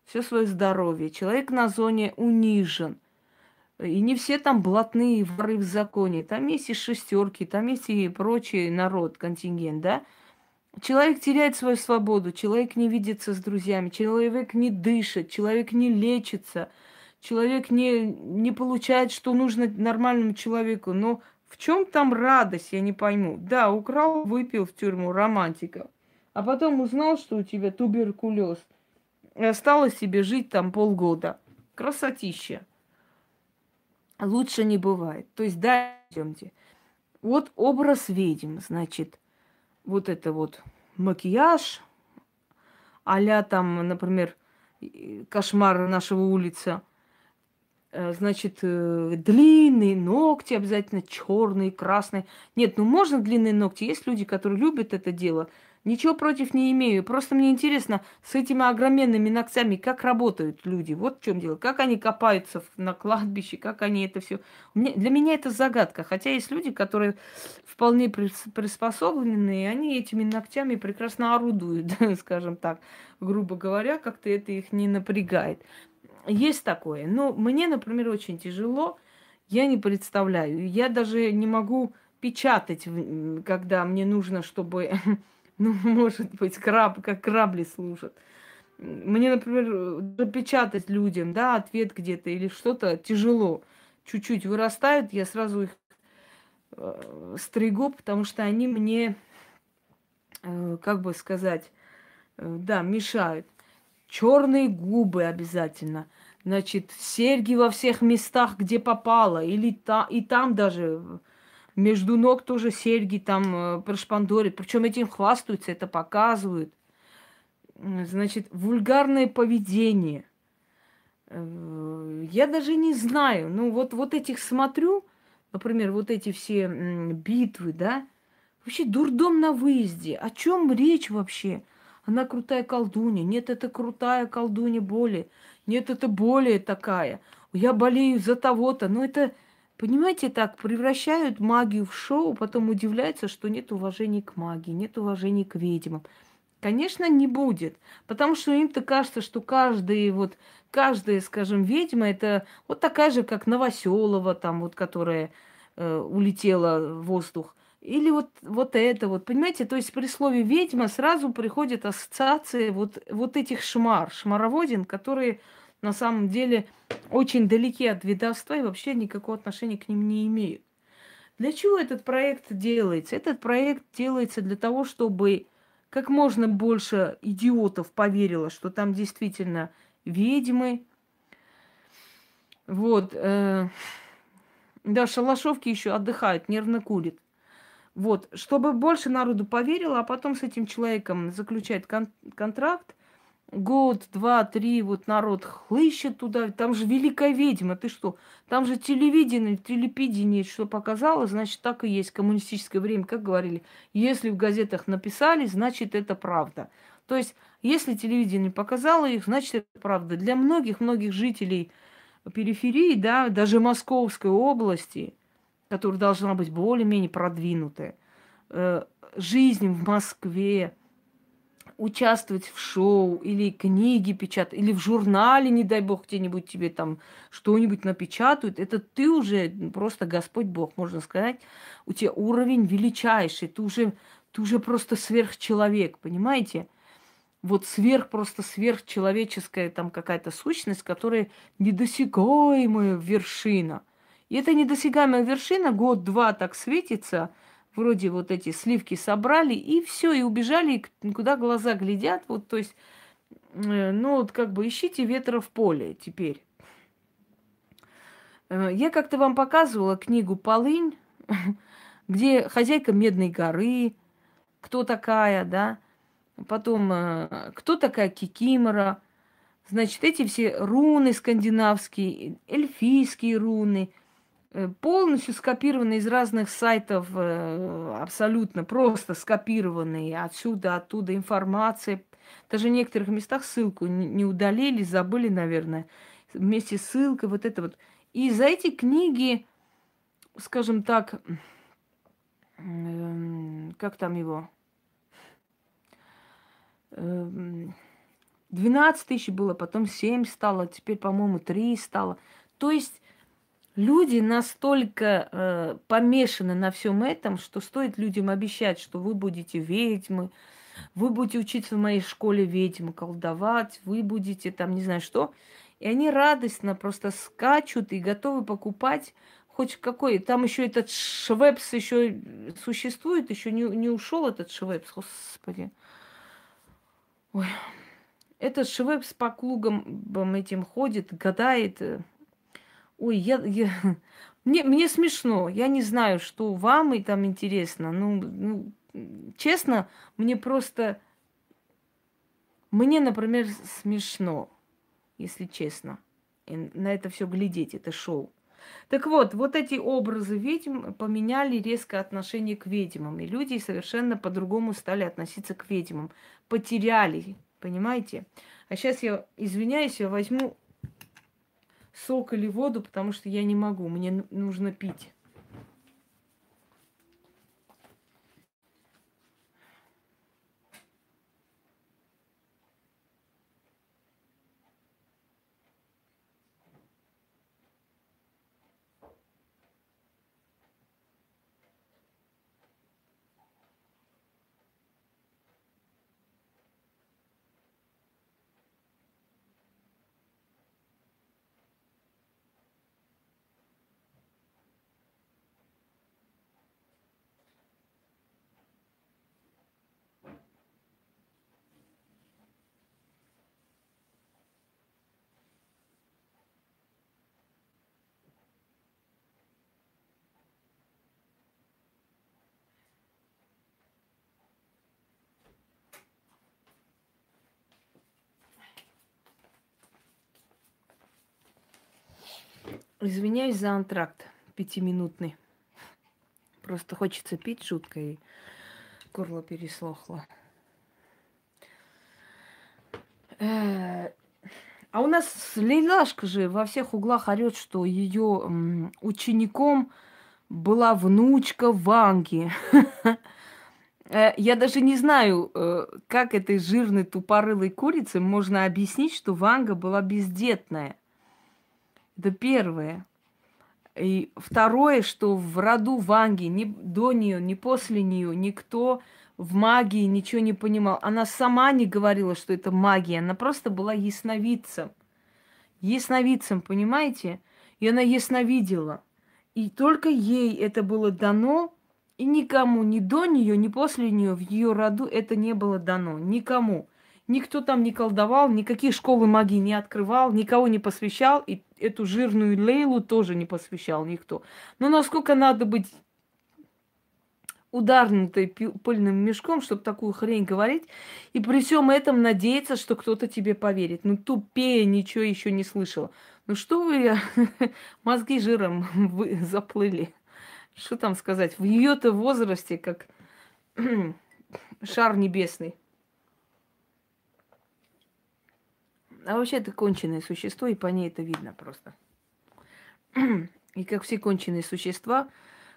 все свое здоровье. Человек на зоне унижен. И не все там блатные воры в законе. Там есть и шестерки, там есть и прочий народ, контингент, да? Человек теряет свою свободу, человек не видится с друзьями, человек не дышит, человек не лечится, человек не, не получает, что нужно нормальному человеку. Но в чем там радость, я не пойму. Да, украл, выпил в тюрьму, романтика. А потом узнал, что у тебя туберкулез – и осталось себе жить там полгода. Красотища. Лучше не бывает. То есть, да, идемте. Вот образ ведьм, значит, вот это вот макияж, а там, например, кошмар нашего улица, э, значит, э, длинные ногти обязательно, черные, красные. Нет, ну можно длинные ногти. Есть люди, которые любят это дело. Ничего против не имею. Просто мне интересно, с этими огроменными ногтями, как работают люди. Вот в чем дело. Как они копаются на кладбище, как они это все. Для меня это загадка. Хотя есть люди, которые вполне приспособлены, и они этими ногтями прекрасно орудуют, скажем так, грубо говоря, как-то это их не напрягает. Есть такое. Но мне, например, очень тяжело. Я не представляю. Я даже не могу печатать, когда мне нужно, чтобы Ну, может быть, краб, как крабли служат. Мне, например, запечатать людям, да, ответ где-то или что-то тяжело. Чуть-чуть вырастают, я сразу их э, стригу, потому что они мне, э, как бы сказать, э, да, мешают. Черные губы обязательно. Значит, серьги во всех местах, где попало. Или та, и там даже между ног тоже серьги там э, прошпандорят. Причем этим хвастаются, это показывают. Значит, вульгарное поведение. Э, я даже не знаю. Ну, вот, вот этих смотрю, например, вот эти все битвы, да, вообще дурдом на выезде. О чем речь вообще? Она крутая колдунья. Нет, это крутая колдунья более. Нет, это более такая. Я болею за того-то. Но это Понимаете, так превращают магию в шоу, потом удивляются, что нет уважения к магии, нет уважения к ведьмам. Конечно, не будет, потому что им-то кажется, что каждый вот, каждая, скажем, ведьма это вот такая же, как Новоселова, там вот, которая э, улетела в воздух. Или вот, вот это вот, понимаете? То есть при слове ведьма сразу приходит ассоциация вот, вот этих шмар, шмароводин, которые на самом деле очень далеки от ведовства и вообще никакого отношения к ним не имеют. Для чего этот проект делается? Этот проект делается для того, чтобы как можно больше идиотов поверило, что там действительно ведьмы. Вот. Э, да, шалашовки еще отдыхают, нервно курят. Вот, чтобы больше народу поверило, а потом с этим человеком заключает кон- контракт, год, два, три, вот народ хлыщет туда. Там же великая ведьма, ты что? Там же телевидение, телепидение, что показало, значит, так и есть. Коммунистическое время, как говорили. Если в газетах написали, значит, это правда. То есть, если телевидение показало их, значит, это правда. Для многих-многих жителей периферии, да, даже Московской области, которая должна быть более-менее продвинутая, э, жизнь в Москве, участвовать в шоу или книги печатать, или в журнале, не дай бог, где-нибудь тебе там что-нибудь напечатают, это ты уже просто Господь Бог, можно сказать. У тебя уровень величайший, ты уже, ты уже просто сверхчеловек, понимаете? Вот сверх, просто сверхчеловеческая там какая-то сущность, которая недосягаемая вершина. И эта недосягаемая вершина год-два так светится – вроде вот эти сливки собрали, и все, и убежали, куда глаза глядят. Вот, то есть, э, ну, вот как бы ищите ветра в поле теперь. Э, я как-то вам показывала книгу «Полынь», где хозяйка Медной горы, кто такая, да, потом, э, кто такая Кикимора, значит, эти все руны скандинавские, эльфийские руны – полностью скопированы из разных сайтов, э, абсолютно просто скопированные отсюда, оттуда информация. Даже в некоторых местах ссылку не удалили, забыли, наверное, вместе с ссылкой, вот это вот. И за эти книги, скажем так, эм, как там его, 12 эм, тысяч было, потом 7 стало, теперь, по-моему, 3 стало. То есть люди настолько э, помешаны на всем этом, что стоит людям обещать, что вы будете ведьмы, вы будете учиться в моей школе ведьмы, колдовать, вы будете там не знаю что. И они радостно просто скачут и готовы покупать хоть какой. Там еще этот швепс еще существует, еще не, не ушел этот швепс, господи. Ой. Этот швепс по клубам этим ходит, гадает, Ой, я, я... Мне, мне смешно. Я не знаю, что вам и там интересно. Ну, ну, честно, мне просто... Мне, например, смешно, если честно. И на это все глядеть, это шоу. Так вот, вот эти образы ведьм поменяли резко отношение к ведьмам. И люди совершенно по-другому стали относиться к ведьмам. Потеряли, понимаете? А сейчас я извиняюсь, я возьму сок или воду, потому что я не могу, мне нужно пить. Извиняюсь за антракт пятиминутный. Просто хочется пить жутко, и горло переслохло. Э, а у нас Лейлашка же во всех углах орет, что ее учеником была внучка Ванги. Э, я даже не знаю, э, как этой жирной тупорылой курице можно объяснить, что Ванга была бездетная. Это первое. И второе, что в роду Ванги, ни до нее, ни после нее, никто в магии ничего не понимал. Она сама не говорила, что это магия. Она просто была ясновидцем. Ясновидцем, понимаете? И она ясновидела. И только ей это было дано, и никому, ни до нее, ни после нее в ее роду это не было дано. Никому. Никто там не колдовал, никакие школы магии не открывал, никого не посвящал, и эту жирную Лейлу тоже не посвящал никто. Но насколько надо быть ударнутой пыльным мешком, чтобы такую хрень говорить, и при всем этом надеяться, что кто-то тебе поверит. Ну, тупее ничего еще не слышала. Ну, что вы, мозги жиром вы заплыли. Что там сказать? В ее-то возрасте, как шар небесный. А вообще это конченое существо, и по ней это видно просто. И как все конченые существа,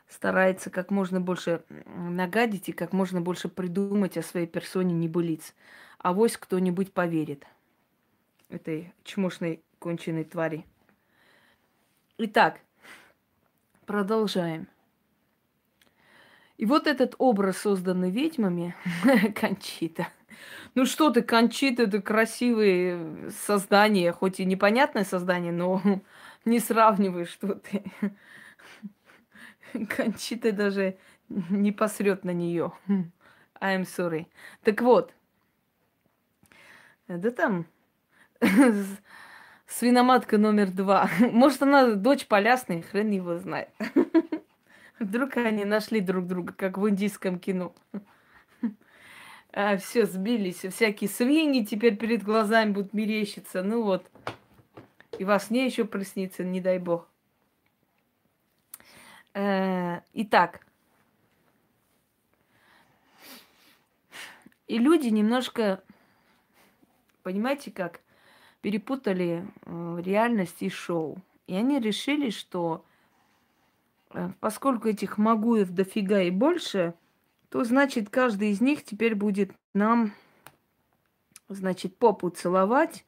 старается как можно больше нагадить и как можно больше придумать о своей персоне небылиц. А вось кто-нибудь поверит этой чмошной конченой твари. Итак, продолжаем. И вот этот образ, созданный ведьмами, Кончита – ну что ты, Кончита, это красивые создания, хоть и непонятное создание, но не сравнивай, что ты. Кончита даже не посрет на нее. I'm sorry. Так вот, да там свиноматка номер два. Может, она дочь полясной, хрен его знает. Вдруг они нашли друг друга, как в индийском кино а, все сбились, всякие свиньи теперь перед глазами будут мерещиться. Ну вот. И во сне еще приснится, не дай бог. Э, итак. И люди немножко, понимаете как, перепутали э, реальность и шоу. И они решили, что э, поскольку этих магуев дофига и больше, то значит каждый из них теперь будет нам, значит, попу целовать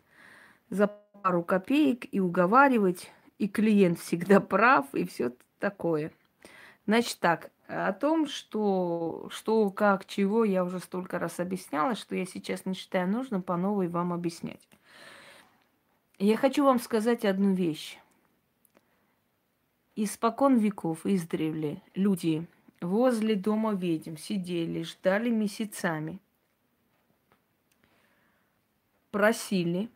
за пару копеек и уговаривать, и клиент всегда прав, и все такое. Значит так, о том, что, что, как, чего, я уже столько раз объясняла, что я сейчас не считаю нужным по новой вам объяснять. Я хочу вам сказать одну вещь. Испокон веков, издревле, люди возле дома ведьм сидели, ждали месяцами. Просили.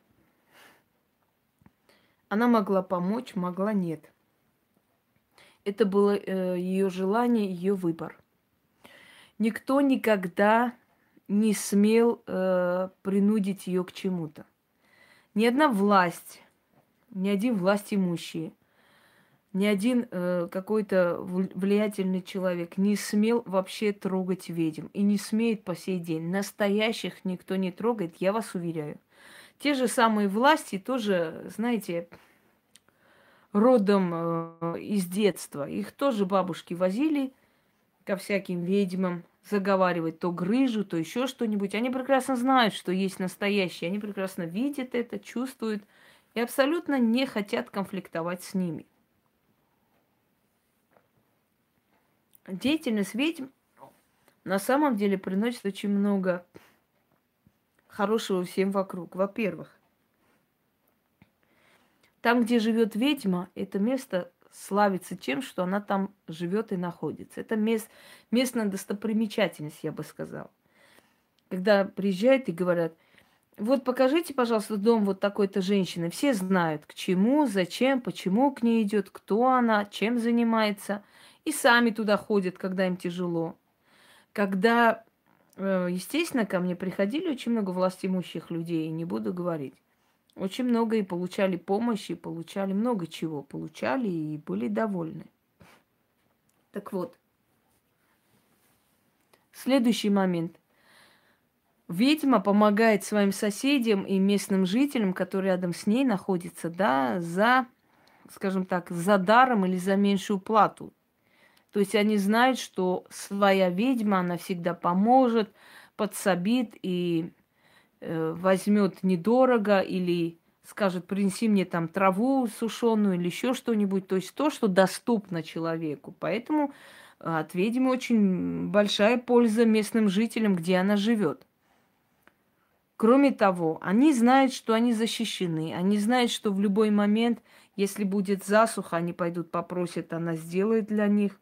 Она могла помочь, могла нет. Это было э, ее желание, ее выбор. Никто никогда не смел э, принудить ее к чему-то. Ни одна власть, ни один власть имущий ни один э, какой-то влиятельный человек не смел вообще трогать ведьм и не смеет по сей день. Настоящих никто не трогает, я вас уверяю. Те же самые власти тоже, знаете, родом э, из детства. Их тоже бабушки возили ко всяким ведьмам, заговаривать то грыжу, то еще что-нибудь. Они прекрасно знают, что есть настоящие. Они прекрасно видят это, чувствуют и абсолютно не хотят конфликтовать с ними. Деятельность ведьм на самом деле приносит очень много хорошего всем вокруг. Во-первых, там, где живет ведьма, это место славится тем, что она там живет и находится. Это мест, местная достопримечательность, я бы сказал. Когда приезжают и говорят, вот покажите, пожалуйста, дом вот такой-то женщины. Все знают, к чему, зачем, почему к ней идет, кто она, чем занимается – и сами туда ходят, когда им тяжело. Когда, э, естественно, ко мне приходили очень много властимущих людей, не буду говорить. Очень много и получали помощь, и получали много чего. Получали и были довольны. Так вот, следующий момент. Ведьма помогает своим соседям и местным жителям, которые рядом с ней находятся, да, за, скажем так, за даром или за меньшую плату. То есть они знают, что своя ведьма, она всегда поможет, подсобит и э, возьмет недорого или скажет, принеси мне там траву сушеную или еще что-нибудь, то есть то, что доступно человеку. Поэтому э, от ведьмы очень большая польза местным жителям, где она живет. Кроме того, они знают, что они защищены. Они знают, что в любой момент, если будет засуха, они пойдут попросят, она сделает для них.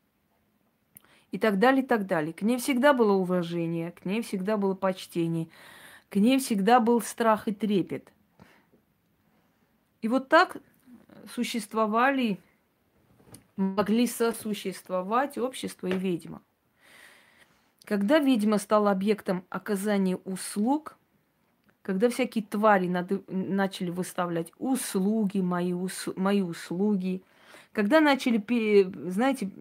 И так далее, и так далее. К ней всегда было уважение, к ней всегда было почтение, к ней всегда был страх и трепет. И вот так существовали, могли сосуществовать общество и ведьма. Когда ведьма стала объектом оказания услуг – когда всякие твари над, начали выставлять услуги, мои, ус, мои услуги, когда начали, знаете,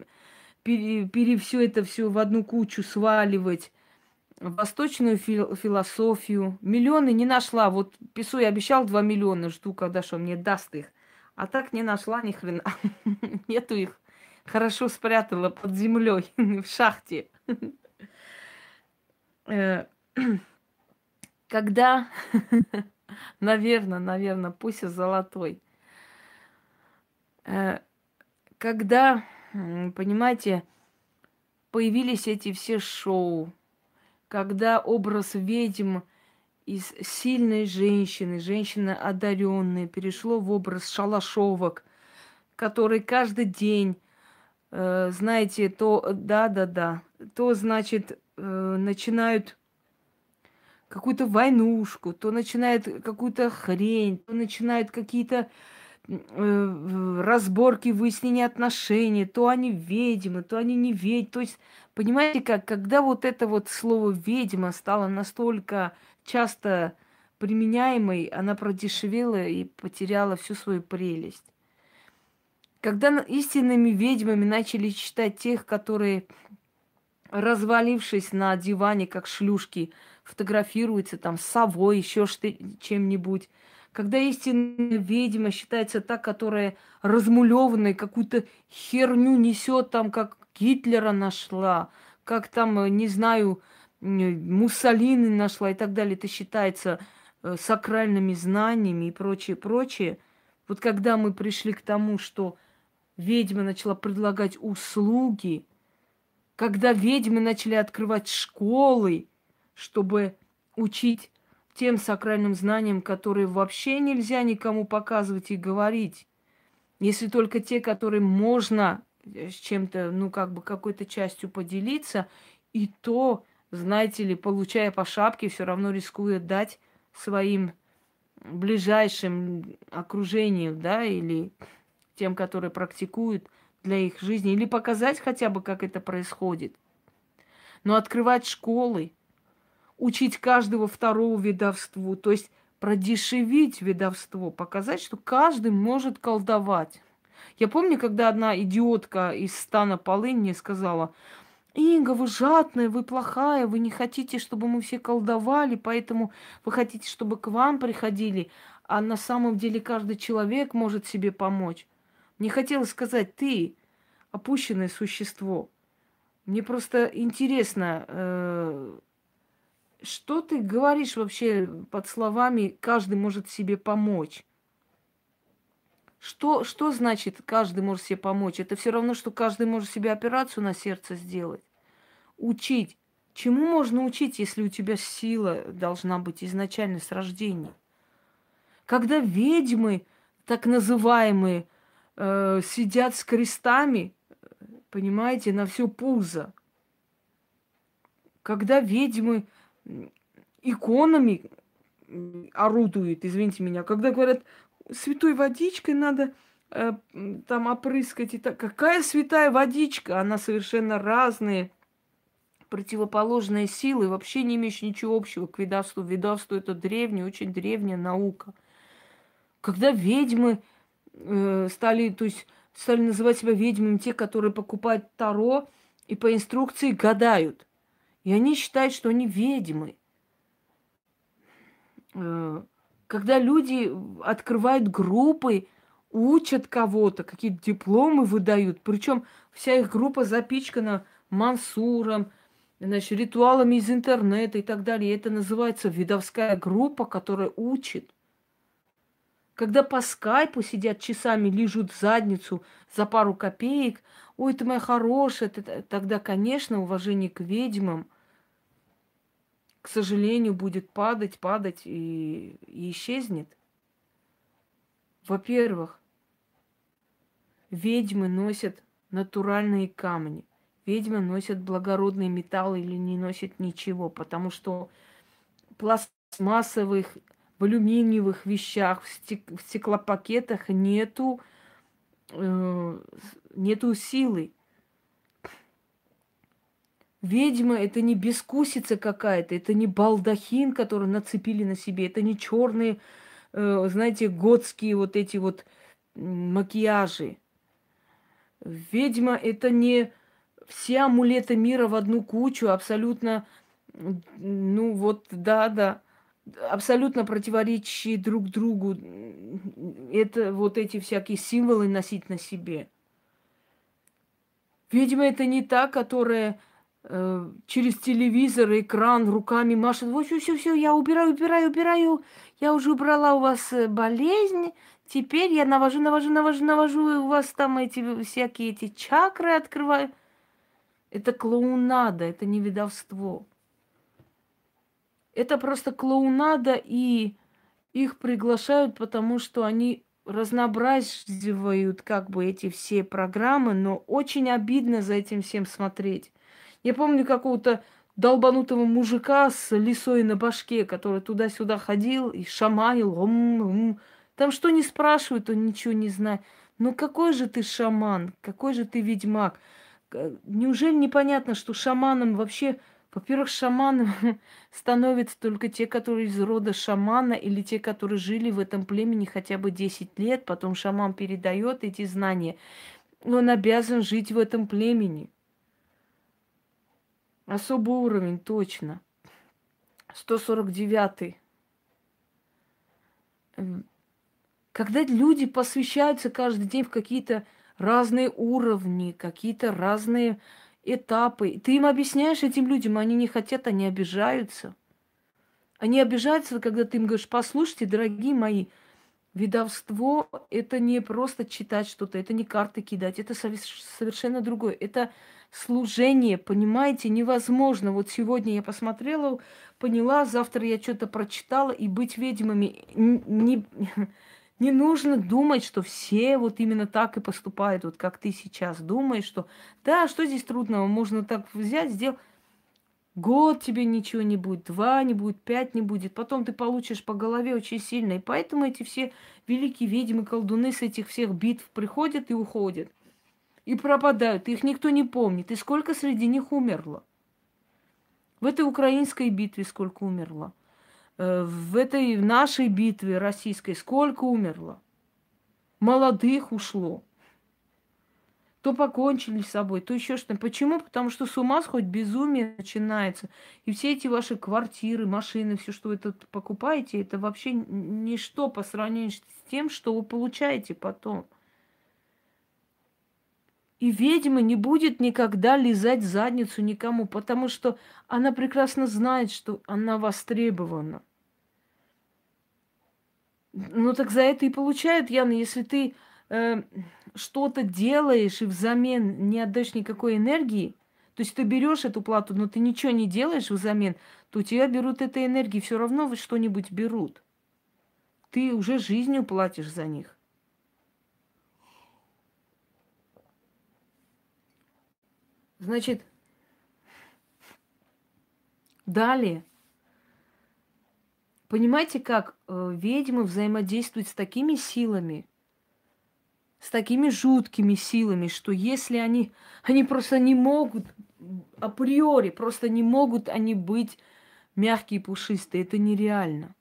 пере, пере, все это все в одну кучу сваливать, восточную фил, философию, миллионы не нашла. Вот Писой обещал 2 миллиона, жду, когда что мне даст их. А так не нашла ни хрена. Нету их. Хорошо спрятала под землей в шахте. Э, когда, наверное, наверное, пусть золотой, э, когда, понимаете, появились эти все шоу, когда образ ведьм из сильной женщины, женщины одаренной, перешло в образ шалашовок, которые каждый день, э, знаете, то да-да-да, то, значит, э, начинают какую-то войнушку, то начинает какую-то хрень, то начинают какие-то э, разборки, выяснения отношений, то они ведьмы, то они не ведьмы. То есть, понимаете, как, когда вот это вот слово ведьма стало настолько часто применяемой, она продешевела и потеряла всю свою прелесть. Когда истинными ведьмами начали считать тех, которые, развалившись на диване, как шлюшки, фотографируется там с совой, еще чем-нибудь. Когда истинная ведьма считается та, которая размулеванная, какую-то херню несет там, как Гитлера нашла, как там, э, не знаю, Муссолини нашла и так далее, это считается э, сакральными знаниями и прочее, прочее. Вот когда мы пришли к тому, что ведьма начала предлагать услуги, когда ведьмы начали открывать школы, чтобы учить тем сакральным знаниям, которые вообще нельзя никому показывать и говорить. Если только те, которые можно с чем-то, ну, как бы какой-то частью поделиться, и то, знаете ли, получая по шапке, все равно рискует дать своим ближайшим окружению, да, или тем, которые практикуют для их жизни, или показать хотя бы, как это происходит. Но открывать школы, учить каждого второго ведовству, то есть продешевить ведовство, показать, что каждый может колдовать. Я помню, когда одна идиотка из стана Полынь сказала, Инга, вы жадная, вы плохая, вы не хотите, чтобы мы все колдовали, поэтому вы хотите, чтобы к вам приходили, а на самом деле каждый человек может себе помочь. Мне хотелось сказать, ты опущенное существо. Мне просто интересно, э, что ты говоришь вообще под словами «каждый может себе помочь»? Что, что значит «каждый может себе помочь»? Это все равно, что каждый может себе операцию на сердце сделать. Учить. Чему можно учить, если у тебя сила должна быть изначально с рождения? Когда ведьмы, так называемые, э, сидят с крестами, понимаете, на все пузо. Когда ведьмы иконами орудует, извините меня, когда говорят, святой водичкой надо э, там опрыскать. И так. Какая святая водичка? Она совершенно разные, противоположные силы, вообще не имеющие ничего общего к ведовству. Ведовство – это древняя, очень древняя наука. Когда ведьмы э, стали, то есть стали называть себя ведьмами те, которые покупают таро и по инструкции гадают – и они считают, что они ведьмы. Э, когда люди открывают группы, учат кого-то, какие-то дипломы выдают, причем вся их группа запичкана Мансуром, значит, ритуалами из интернета и так далее. Это называется видовская группа, которая учит. Когда по скайпу сидят часами, лижут задницу за пару копеек, ой, ты моя хорошая, тогда, конечно, уважение к ведьмам, к сожалению, будет падать, падать и, и исчезнет. Во-первых, ведьмы носят натуральные камни. Ведьмы носят благородные металлы или не носят ничего, потому что пластмассовых, в алюминиевых вещах, в, стек- в стеклопакетах нету, э- нету силы. Ведьма это не бескусица какая-то, это не балдахин, который нацепили на себе, это не черные, э, знаете, готские вот эти вот макияжи. Ведьма это не все амулеты мира в одну кучу, абсолютно, ну вот, да, да, абсолютно противоречащие друг другу. Это вот эти всякие символы носить на себе. Ведьма это не та, которая э, через телевизор, экран руками машет. Вот все, все, все, я убираю, убираю, убираю. Я уже убрала у вас э, болезнь. Теперь я навожу, навожу, навожу, навожу, и у вас там эти всякие эти чакры открываю. Это клоунада, это не ведовство. Это просто клоунада, и их приглашают, потому что они разнообразивают как бы эти все программы, но очень обидно за этим всем смотреть. Я помню какого-то долбанутого мужика с лисой на башке, который туда-сюда ходил и шаманил. Ум. Там что не спрашивают, он ничего не знает. Ну какой же ты шаман, какой же ты ведьмак? Неужели непонятно, что шаманом вообще, во-первых, шаманом становятся только те, которые из рода шамана или те, которые жили в этом племени хотя бы 10 лет, потом шаман передает эти знания. Он обязан жить в этом племени. Особый уровень, точно. 149. Когда люди посвящаются каждый день в какие-то разные уровни, какие-то разные этапы. Ты им объясняешь этим людям, они не хотят, они обижаются. Они обижаются, когда ты им говоришь, послушайте, дорогие мои, видовство – это не просто читать что-то, это не карты кидать, это совершенно другое. Это служение, понимаете, невозможно. Вот сегодня я посмотрела, поняла, завтра я что-то прочитала, и быть ведьмами не, не нужно думать, что все вот именно так и поступают, вот как ты сейчас думаешь, что да, что здесь трудного, можно так взять, сделать. Год тебе ничего не будет, два не будет, пять не будет. Потом ты получишь по голове очень сильно. И поэтому эти все великие ведьмы, колдуны с этих всех битв приходят и уходят. И пропадают. Их никто не помнит. И сколько среди них умерло. В этой украинской битве сколько умерло. Э, в этой нашей битве российской сколько умерло? Молодых ушло. То покончили с собой, то еще что-то. Почему? Потому что с ума сходит безумие начинается. И все эти ваши квартиры, машины, все, что вы тут покупаете, это вообще ничто по сравнению с тем, что вы получаете потом. И ведьма не будет никогда лизать задницу никому, потому что она прекрасно знает, что она востребована. Ну так за это и получают, Яна, если ты э, что-то делаешь и взамен не отдаешь никакой энергии, то есть ты берешь эту плату, но ты ничего не делаешь взамен, то у тебя берут этой энергии, все равно что-нибудь берут. Ты уже жизнью платишь за них. Значит, далее. Понимаете, как э, ведьмы взаимодействуют с такими силами, с такими жуткими силами, что если они, они просто не могут, априори, просто не могут они быть мягкие и пушистые. Это нереально.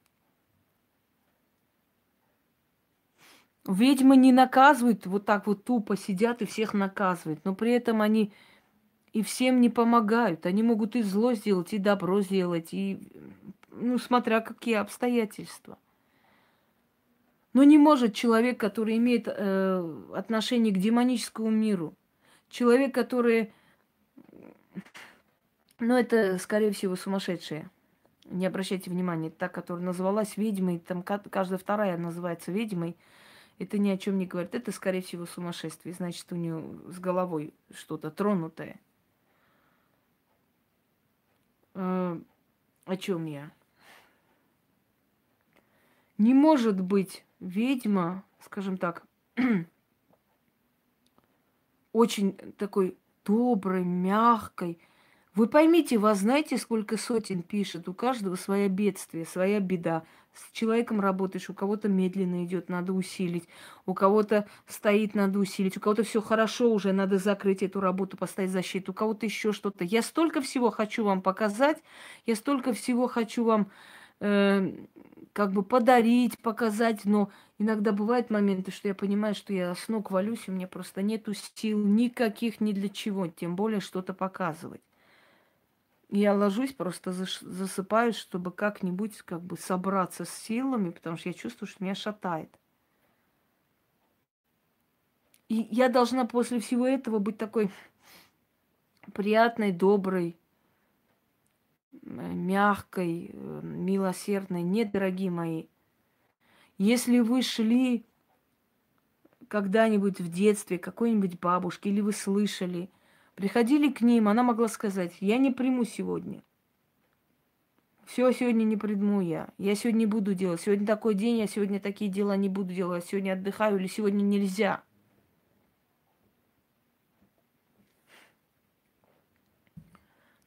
Ведьмы не наказывают, вот так вот тупо сидят и всех наказывают, но при этом они и всем не помогают. Они могут и зло сделать, и добро сделать, и, ну, смотря какие обстоятельства. Но не может человек, который имеет э, отношение к демоническому миру, человек, который, ну, это, скорее всего, сумасшедшие. Не обращайте внимания, та, которая называлась ведьмой, там каждая вторая называется ведьмой, это ни о чем не говорит. Это, скорее всего, сумасшествие. Значит, у нее с головой что-то тронутое. Э, о чем я? Не может быть ведьма, скажем так, очень такой доброй, мягкой. Вы поймите, вас знаете, сколько сотен пишет, у каждого своя бедствие, своя беда. С человеком работаешь, у кого-то медленно идет, надо усилить, у кого-то стоит, надо усилить, у кого-то все хорошо уже, надо закрыть эту работу, поставить защиту, у кого-то еще что-то. Я столько всего хочу вам показать, я столько всего хочу вам э, как бы подарить, показать, но иногда бывают моменты, что я понимаю, что я с ног валюсь, и мне просто нету сил никаких ни для чего, тем более что-то показывать. Я ложусь, просто засыпаюсь, чтобы как-нибудь как бы собраться с силами, потому что я чувствую, что меня шатает. И я должна после всего этого быть такой приятной, доброй, мягкой, милосердной. Нет, дорогие мои, если вы шли когда-нибудь в детстве какой-нибудь бабушке, или вы слышали, приходили к ним, она могла сказать, я не приму сегодня. Все сегодня не приму я. Я сегодня не буду делать. Сегодня такой день, я сегодня такие дела не буду делать. Сегодня отдыхаю или сегодня нельзя.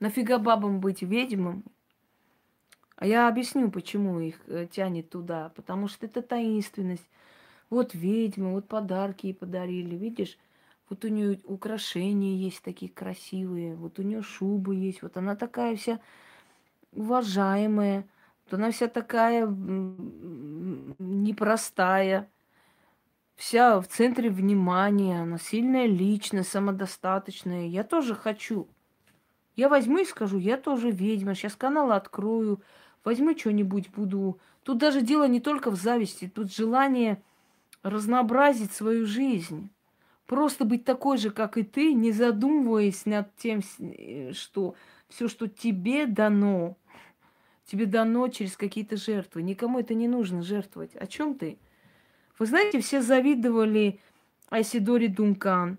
Нафига бабам быть ведьмами? А я объясню, почему их э, тянет туда. Потому что это таинственность. Вот ведьмы, вот подарки ей подарили, видишь? Вот у нее украшения есть такие красивые, вот у нее шубы есть, вот она такая вся уважаемая, вот она вся такая непростая, вся в центре внимания, она сильная личность, самодостаточная. Я тоже хочу. Я возьму и скажу, я тоже ведьма, сейчас канал открою, возьму что-нибудь, буду... Тут даже дело не только в зависти, тут желание разнообразить свою жизнь. Просто быть такой же, как и ты, не задумываясь над тем, э, что все, что тебе дано, тебе дано через какие-то жертвы. Никому это не нужно жертвовать. О чем ты? Вы знаете, все завидовали Айсидоре Дункан.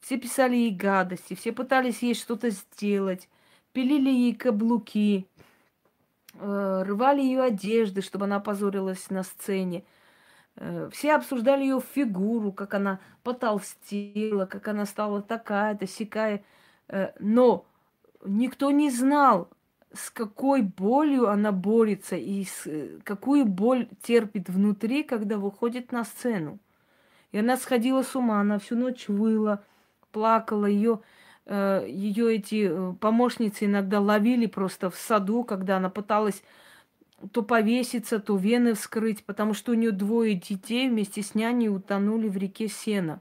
Все писали ей гадости, все пытались ей что-то сделать, пилили ей каблуки, э, рвали ее одежды, чтобы она позорилась на сцене. Э, все обсуждали ее фигуру, как она потолстела, как она стала такая-то, сякая. Э, но никто не знал, с какой болью она борется и с, какую боль терпит внутри, когда выходит на сцену. И она сходила с ума, она всю ночь выла, плакала, ее э, ее эти э, помощницы иногда ловили просто в саду, когда она пыталась то повеситься, то вены вскрыть, потому что у нее двое детей вместе с няней утонули в реке Сена.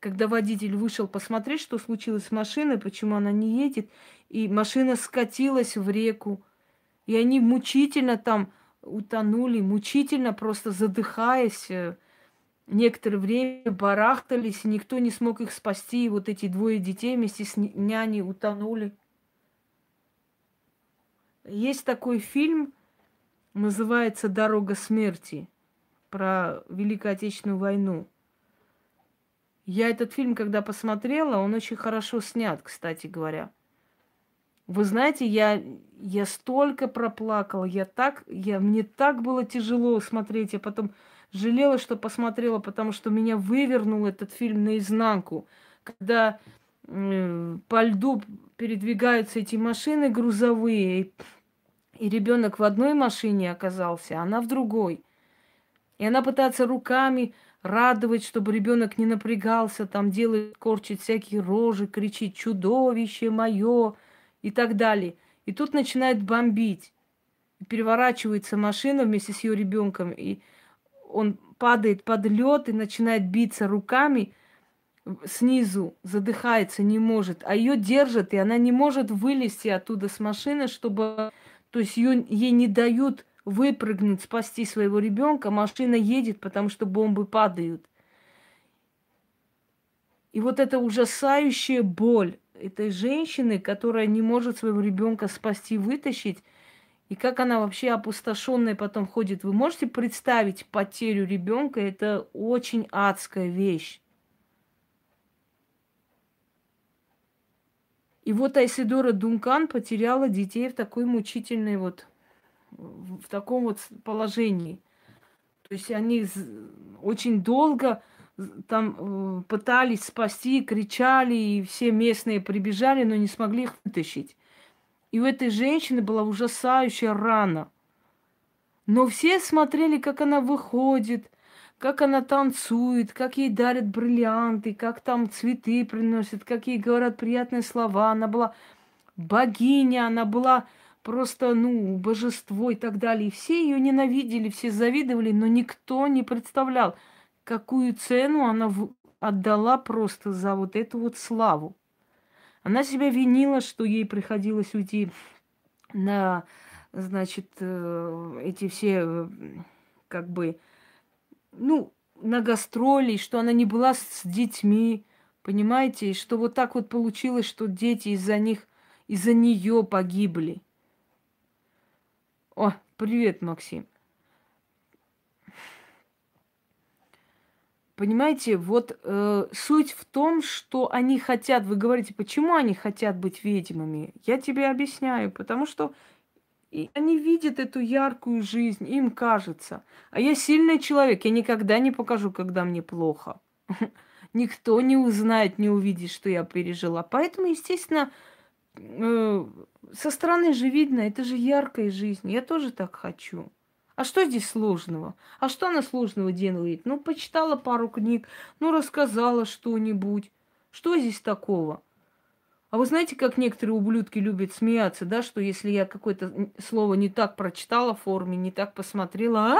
Когда водитель вышел посмотреть, что случилось с машиной, почему она не едет, и машина скатилась в реку, и они мучительно там утонули, мучительно просто задыхаясь, э, некоторое время барахтались, и никто не смог их спасти. И вот эти двое детей вместе с няней утонули. Есть такой фильм, называется «Дорога смерти» про Великую Отечественную войну. Я этот фильм, когда посмотрела, он очень хорошо снят, кстати говоря. Вы знаете, я, я столько проплакала, я так, я, мне так было тяжело смотреть, я потом Жалела, что посмотрела, потому что меня вывернул этот фильм наизнанку. Когда э, по льду передвигаются эти машины грузовые, и ребенок в одной машине оказался, а она в другой. И она пытается руками радовать, чтобы ребенок не напрягался, там делает, корчит всякие рожи, кричит «чудовище мое» и так далее. И тут начинает бомбить. Переворачивается машина вместе с ее ребенком, и он падает под лед и начинает биться руками снизу, задыхается, не может, а ее держат, и она не может вылезти оттуда с машины, чтобы, то есть ее, ей не дают выпрыгнуть, спасти своего ребенка, машина едет, потому что бомбы падают. И вот эта ужасающая боль этой женщины, которая не может своего ребенка спасти, вытащить, И как она вообще опустошенная потом ходит. Вы можете представить потерю ребенка? Это очень адская вещь. И вот Айсидора Дункан потеряла детей в такой мучительной вот, в таком вот положении. То есть они очень долго там э, пытались спасти, кричали, и все местные прибежали, но не смогли их вытащить. И у этой женщины была ужасающая рана. Но все смотрели, как она выходит, как она танцует, как ей дарят бриллианты, как там цветы приносят, как ей говорят приятные слова. Она была богиня, она была просто, ну, божество и так далее. И все ее ненавидели, все завидовали, но никто не представлял, какую цену она отдала просто за вот эту вот славу. Она себя винила, что ей приходилось уйти на, значит, э, эти все, э, как бы, ну, на гастроли, что она не была с детьми, понимаете, и что вот так вот получилось, что дети из-за них, из-за нее погибли. О, привет, Максим. Понимаете, вот э, суть в том, что они хотят, вы говорите, почему они хотят быть ведьмами? Я тебе объясняю, потому что и они видят эту яркую жизнь, им кажется. А я сильный человек, я никогда не покажу, когда мне плохо. Никто не узнает, не увидит, что я пережила. Поэтому, естественно, э, со стороны же видно, это же яркая жизнь. Я тоже так хочу. А что здесь сложного? А что она сложного делает? Ну, почитала пару книг, ну, рассказала что-нибудь. Что здесь такого? А вы знаете, как некоторые ублюдки любят смеяться, да, что если я какое-то слово не так прочитала в форме, не так посмотрела, а,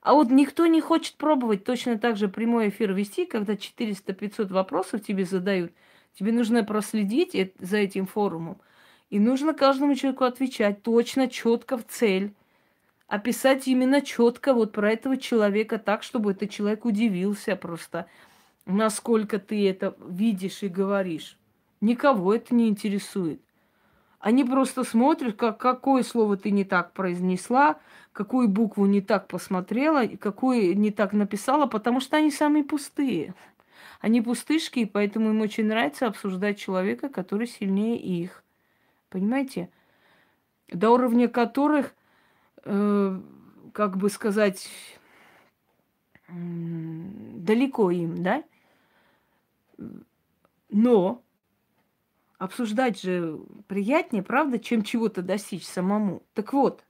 а вот никто не хочет пробовать точно так же прямой эфир вести, когда 400-500 вопросов тебе задают. Тебе нужно проследить за этим форумом. И нужно каждому человеку отвечать точно, четко, в цель. Описать именно четко вот про этого человека так, чтобы этот человек удивился просто насколько ты это видишь и говоришь. Никого это не интересует. Они просто смотрят, как, какое слово ты не так произнесла, какую букву не так посмотрела, какую не так написала, потому что они самые пустые. Они пустышки, и поэтому им очень нравится обсуждать человека, который сильнее их. Понимаете? До уровня которых, э, как бы сказать, далеко им, да? Но обсуждать же приятнее, правда, чем чего-то достичь самому. Так вот,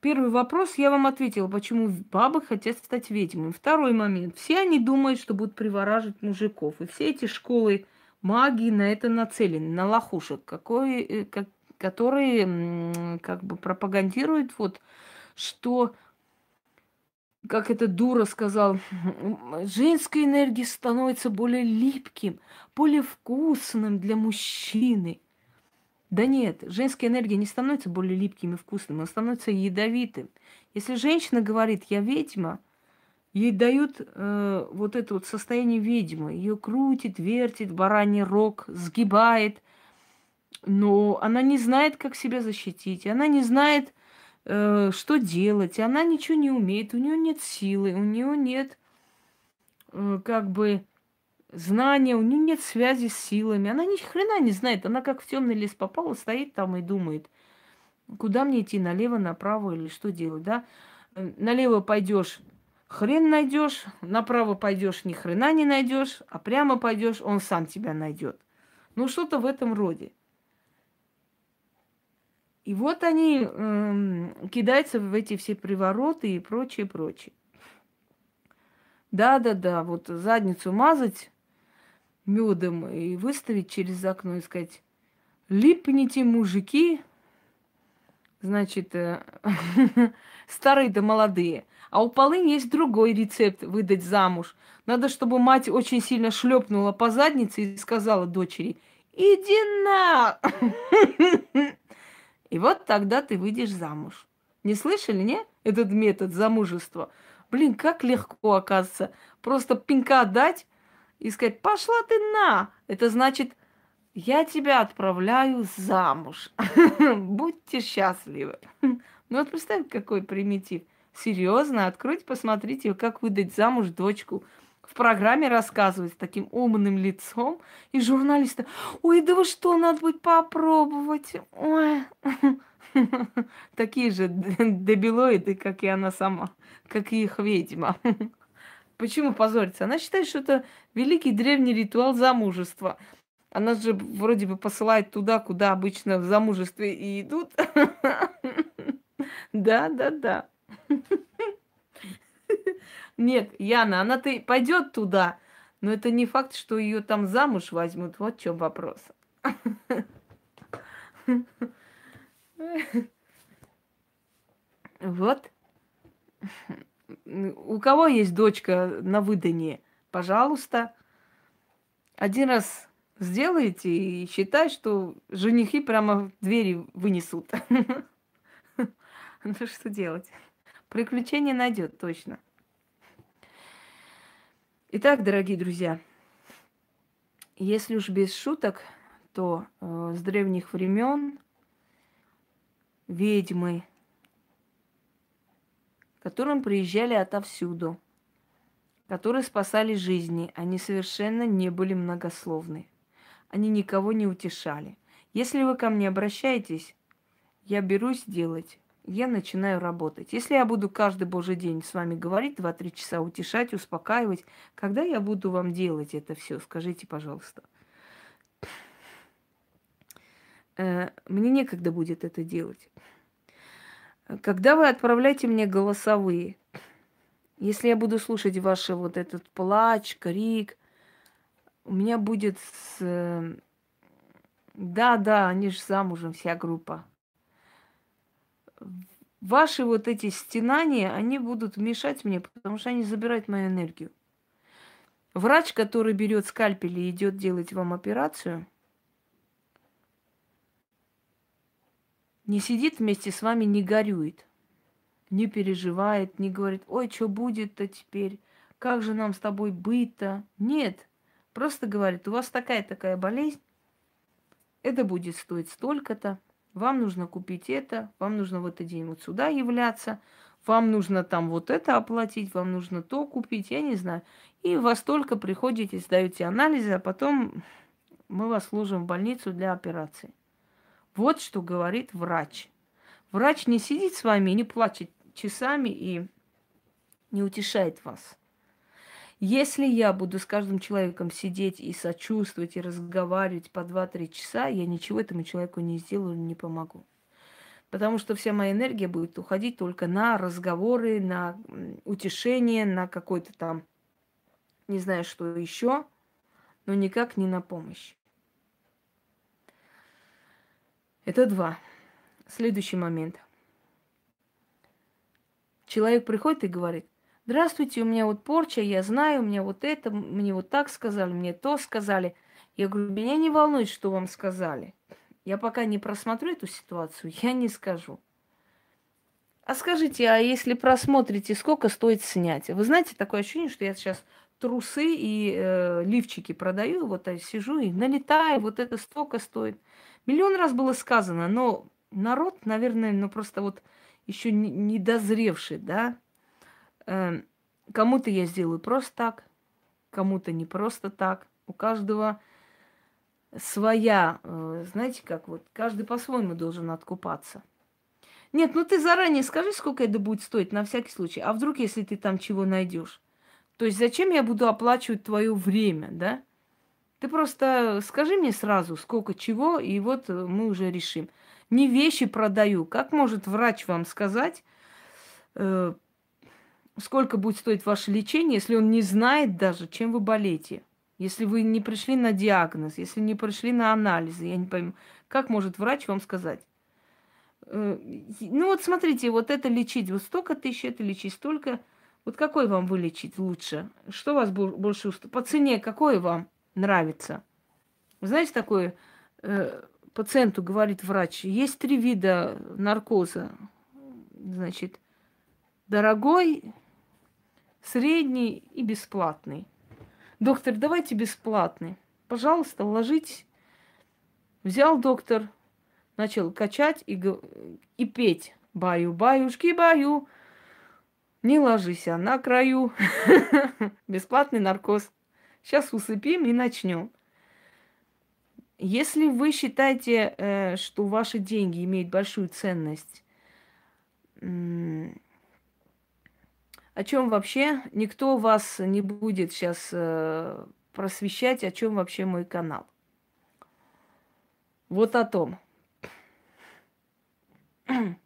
первый вопрос я вам ответила, почему бабы хотят стать ведьмами. Второй момент. Все они думают, что будут привораживать мужиков. И все эти школы магии на это нацелены, на лохушек, какой, э, как, которые как бы пропагандируют вот, что как эта дура сказал, женская энергия становится более липким, более вкусным для мужчины. Да нет, женская энергия не становится более липким и вкусным, она становится ядовитым. Если женщина говорит «я ведьма», ей дают э, вот это вот состояние ведьмы. Ее крутит, вертит, бараний рог, сгибает. Но она не знает, как себя защитить. Она не знает, э, что делать. Она ничего не умеет, у нее нет силы, у нее нет э, как бы знания, у нее нет связи с силами. Она ни хрена не знает. Она как в темный лес попала, стоит там и думает, куда мне идти, налево, направо или что делать, да? Э, налево пойдешь, хрен найдешь, направо пойдешь, ни хрена не найдешь, а прямо пойдешь, он сам тебя найдет. Ну, что-то в этом роде. И вот они э, кидаются в эти все привороты и прочее, прочее. Да-да-да, вот задницу мазать медом и выставить через окно и сказать, липните, мужики, значит, э, старые да молодые. А у Полыни есть другой рецепт выдать замуж. Надо, чтобы мать очень сильно шлепнула по заднице и сказала дочери, иди на! И вот тогда ты выйдешь замуж. Не слышали, не? Этот метод замужества. Блин, как легко, оказывается. Просто пинка дать и сказать, пошла ты на. Это значит, я тебя отправляю замуж. Будьте счастливы. Ну вот представь, какой примитив. Серьезно, откройте, посмотрите, как выдать замуж дочку. В программе рассказывают с таким умным лицом. И журналисты, ой, да вы что, надо будет попробовать. Ой. Такие же дебилоиды, как и она сама, как и их ведьма. Почему позориться? Она считает, что это великий древний ритуал замужества. Она же вроде бы посылает туда, куда обычно в замужестве и идут. Да, да, да. Нет, Яна, она ты пойдет туда, но это не факт, что ее там замуж возьмут. Вот в чем вопрос. Вот. У кого есть дочка на выданье, пожалуйста, один раз сделайте и считай, что женихи прямо в двери вынесут. Ну что делать? Приключения найдет точно. Итак, дорогие друзья, если уж без шуток, то э, с древних времен ведьмы, которым приезжали отовсюду, которые спасали жизни, они совершенно не были многословны. Они никого не утешали. Если вы ко мне обращаетесь, я берусь делать я начинаю работать. Если я буду каждый божий день с вами говорить, 2-3 часа утешать, успокаивать, когда я буду вам делать это все, скажите, пожалуйста. Э, мне некогда будет это делать. Когда вы отправляете мне голосовые, если я буду слушать ваш вот этот плач, крик, у меня будет с... Да, да, они же замужем, вся группа ваши вот эти стенания, они будут мешать мне, потому что они забирают мою энергию. Врач, который берет скальпель и идет делать вам операцию, не сидит вместе с вами, не горюет, не переживает, не говорит, ой, что будет-то теперь, как же нам с тобой быть-то. Нет, просто говорит, у вас такая-такая болезнь, это будет стоить столько-то, вам нужно купить это, вам нужно в этот день вот сюда являться, вам нужно там вот это оплатить, вам нужно то купить, я не знаю. И вас только приходите, сдаете анализы, а потом мы вас ложим в больницу для операции. Вот что говорит врач. Врач не сидит с вами, не плачет часами и не утешает вас. Если я буду с каждым человеком сидеть и сочувствовать, и разговаривать по 2-3 часа, я ничего этому человеку не сделаю, не помогу. Потому что вся моя энергия будет уходить только на разговоры, на утешение, на какой-то там, не знаю, что еще, но никак не на помощь. Это два. Следующий момент. Человек приходит и говорит, Здравствуйте, у меня вот порча, я знаю, у меня вот это, мне вот так сказали, мне то сказали. Я говорю, меня не волнует, что вам сказали. Я пока не просмотрю эту ситуацию, я не скажу. А скажите, а если просмотрите, сколько стоит снять? Вы знаете, такое ощущение, что я сейчас трусы и э, лифчики продаю, вот я сижу и налетаю, вот это столько стоит. Миллион раз было сказано, но народ, наверное, ну просто вот еще не, не дозревший, да, кому-то я сделаю просто так, кому-то не просто так. У каждого своя, э, знаете, как вот, каждый по-своему должен откупаться. Нет, ну ты заранее скажи, сколько это будет стоить на всякий случай. А вдруг, если ты там чего найдешь? То есть зачем я буду оплачивать твое время, да? Ты просто скажи мне сразу, сколько чего, и вот мы уже решим. Не вещи продаю. Как может врач вам сказать, э, сколько будет стоить ваше лечение, если он не знает даже, чем вы болеете. Если вы не пришли на диагноз, если не пришли на анализы, я не пойму, как может врач вам сказать? Э, ну вот смотрите, вот это лечить, вот столько тысяч это лечить, столько. Вот какой вам вылечить лучше? Что вас больше устроит? По цене какой вам нравится? Знаете, такое э, пациенту говорит врач, есть три вида наркоза. Значит, дорогой, средний и бесплатный. Доктор, давайте бесплатный. Пожалуйста, ложитесь. Взял доктор, начал качать и, и петь. Баю, баюшки, баю, не ложись а на краю. Бесплатный наркоз. Сейчас усыпим и начнем. Если вы считаете, э, что ваши деньги имеют большую ценность, о чем вообще никто вас не будет сейчас э, просвещать, о чем вообще мой канал. Вот о том.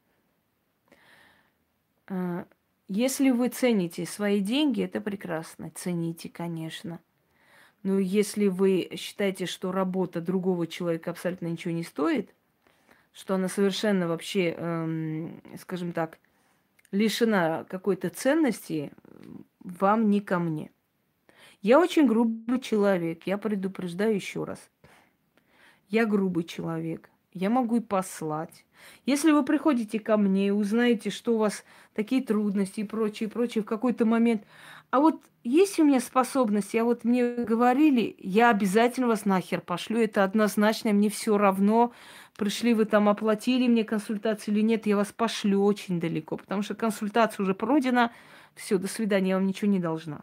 Э, если вы цените свои деньги, это прекрасно. Цените, конечно. Но если вы считаете, что работа другого человека абсолютно ничего не стоит, что она совершенно вообще, эм, скажем так, лишена какой-то ценности, вам не ко мне. Я очень грубый человек, я предупреждаю еще раз. Я грубый человек, я могу и послать. Если вы приходите ко мне и узнаете, что у вас такие трудности и прочее, и прочее, в какой-то момент, а вот есть у меня способности, а вот мне говорили, я обязательно вас нахер пошлю, это однозначно, мне все равно, пришли вы там, оплатили мне консультацию или нет, я вас пошлю очень далеко, потому что консультация уже пройдена, все, до свидания, я вам ничего не должна.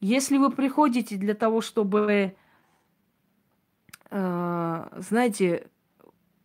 Если вы приходите для того, чтобы, э, знаете,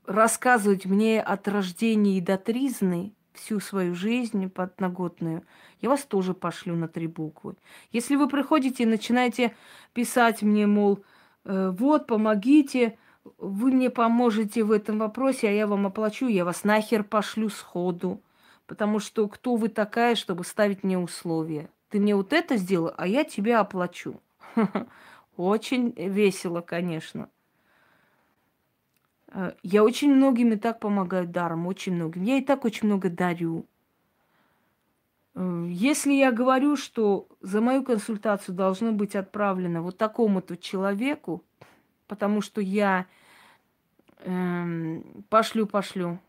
рассказывать мне от рождения и до тризны всю свою жизнь подноготную – я вас тоже пошлю на три буквы. Если вы приходите и начинаете писать мне, мол, э, вот, помогите, вы мне поможете в этом вопросе, а я вам оплачу, я вас нахер пошлю сходу. Потому что кто вы такая, чтобы ставить мне условия? Ты мне вот это сделал, а я тебе оплачу. Очень весело, конечно. Э, я очень многим и так помогаю даром, очень многим. Я и так очень много дарю. Если я говорю, что за мою консультацию должно быть отправлено вот такому-то человеку, потому что я эм, пошлю, пошлю,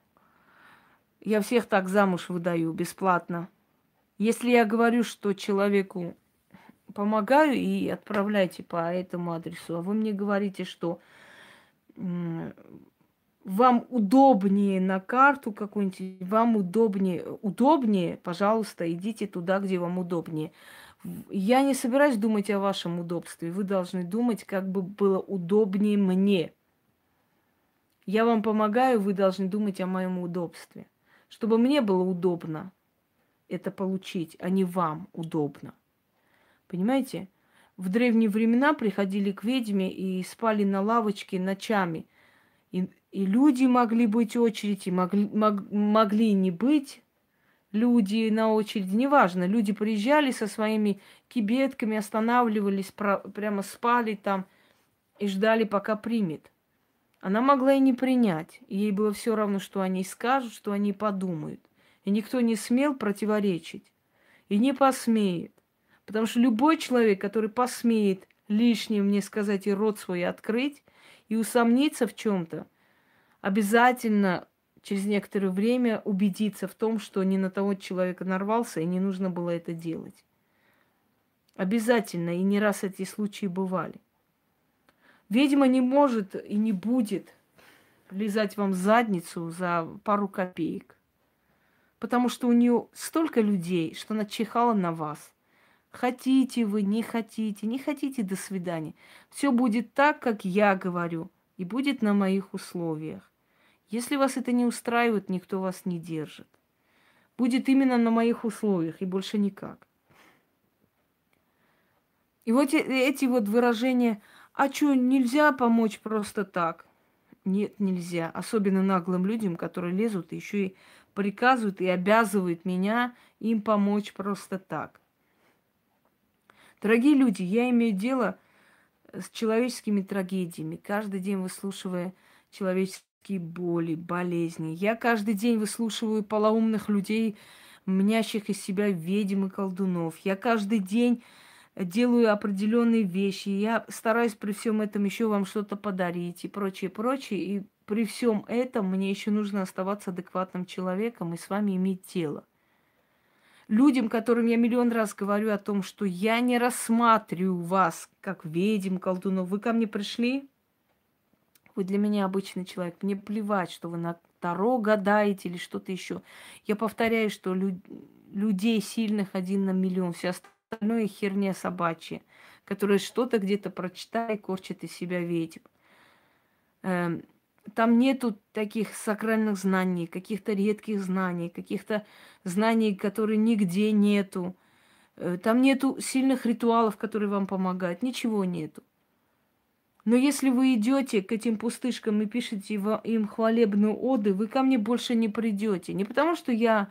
я всех так замуж выдаю бесплатно. Если я говорю, что человеку помогаю и отправляйте по этому адресу, а вы мне говорите, что вам удобнее на карту какую-нибудь, вам удобнее, удобнее, пожалуйста, идите туда, где вам удобнее. Я не собираюсь думать о вашем удобстве. Вы должны думать, как бы было удобнее мне. Я вам помогаю, вы должны думать о моем удобстве. Чтобы мне было удобно это получить, а не вам удобно. Понимаете? В древние времена приходили к ведьме и спали на лавочке ночами – и, и люди могли быть очередь, и могли, мог, могли не быть люди на очереди, неважно. Люди приезжали со своими кибетками, останавливались, про, прямо спали там и ждали, пока примет. Она могла и не принять. ей было все равно, что они скажут, что они подумают. И никто не смел противоречить. И не посмеет. Потому что любой человек, который посмеет лишнее мне сказать и рот свой открыть, и усомниться в чем-то, обязательно через некоторое время убедиться в том, что не на того человека нарвался, и не нужно было это делать. Обязательно, и не раз эти случаи бывали. Ведьма не может и не будет лизать вам задницу за пару копеек. Потому что у нее столько людей, что она чихала на вас – Хотите вы, не хотите, не хотите, до свидания. Все будет так, как я говорю, и будет на моих условиях. Если вас это не устраивает, никто вас не держит. Будет именно на моих условиях и больше никак. И вот эти вот выражения, а что, нельзя помочь просто так? Нет, нельзя. Особенно наглым людям, которые лезут и еще и приказывают и обязывают меня им помочь просто так. Дорогие люди, я имею дело с человеческими трагедиями, каждый день выслушивая человеческие боли, болезни. Я каждый день выслушиваю полоумных людей, мнящих из себя ведьм и колдунов. Я каждый день делаю определенные вещи. Я стараюсь при всем этом еще вам что-то подарить и прочее, прочее. И при всем этом мне еще нужно оставаться адекватным человеком и с вами иметь дело людям, которым я миллион раз говорю о том, что я не рассматриваю вас как ведьм, колдунов. Вы ко мне пришли, Вы для меня обычный человек. Мне плевать, что вы на Таро гадаете или что-то еще. Я повторяю, что лю- людей сильных один на миллион. Все остальное херня собачья, которая что-то где-то прочитает, корчит из себя ведьм. Эм, там нету таких сакральных знаний, каких-то редких знаний, каких-то знаний, которые нигде нету. Э, там нету сильных ритуалов, которые вам помогают. Ничего нету. Но если вы идете к этим пустышкам и пишете им хвалебную оды, вы ко мне больше не придете. Не потому, что я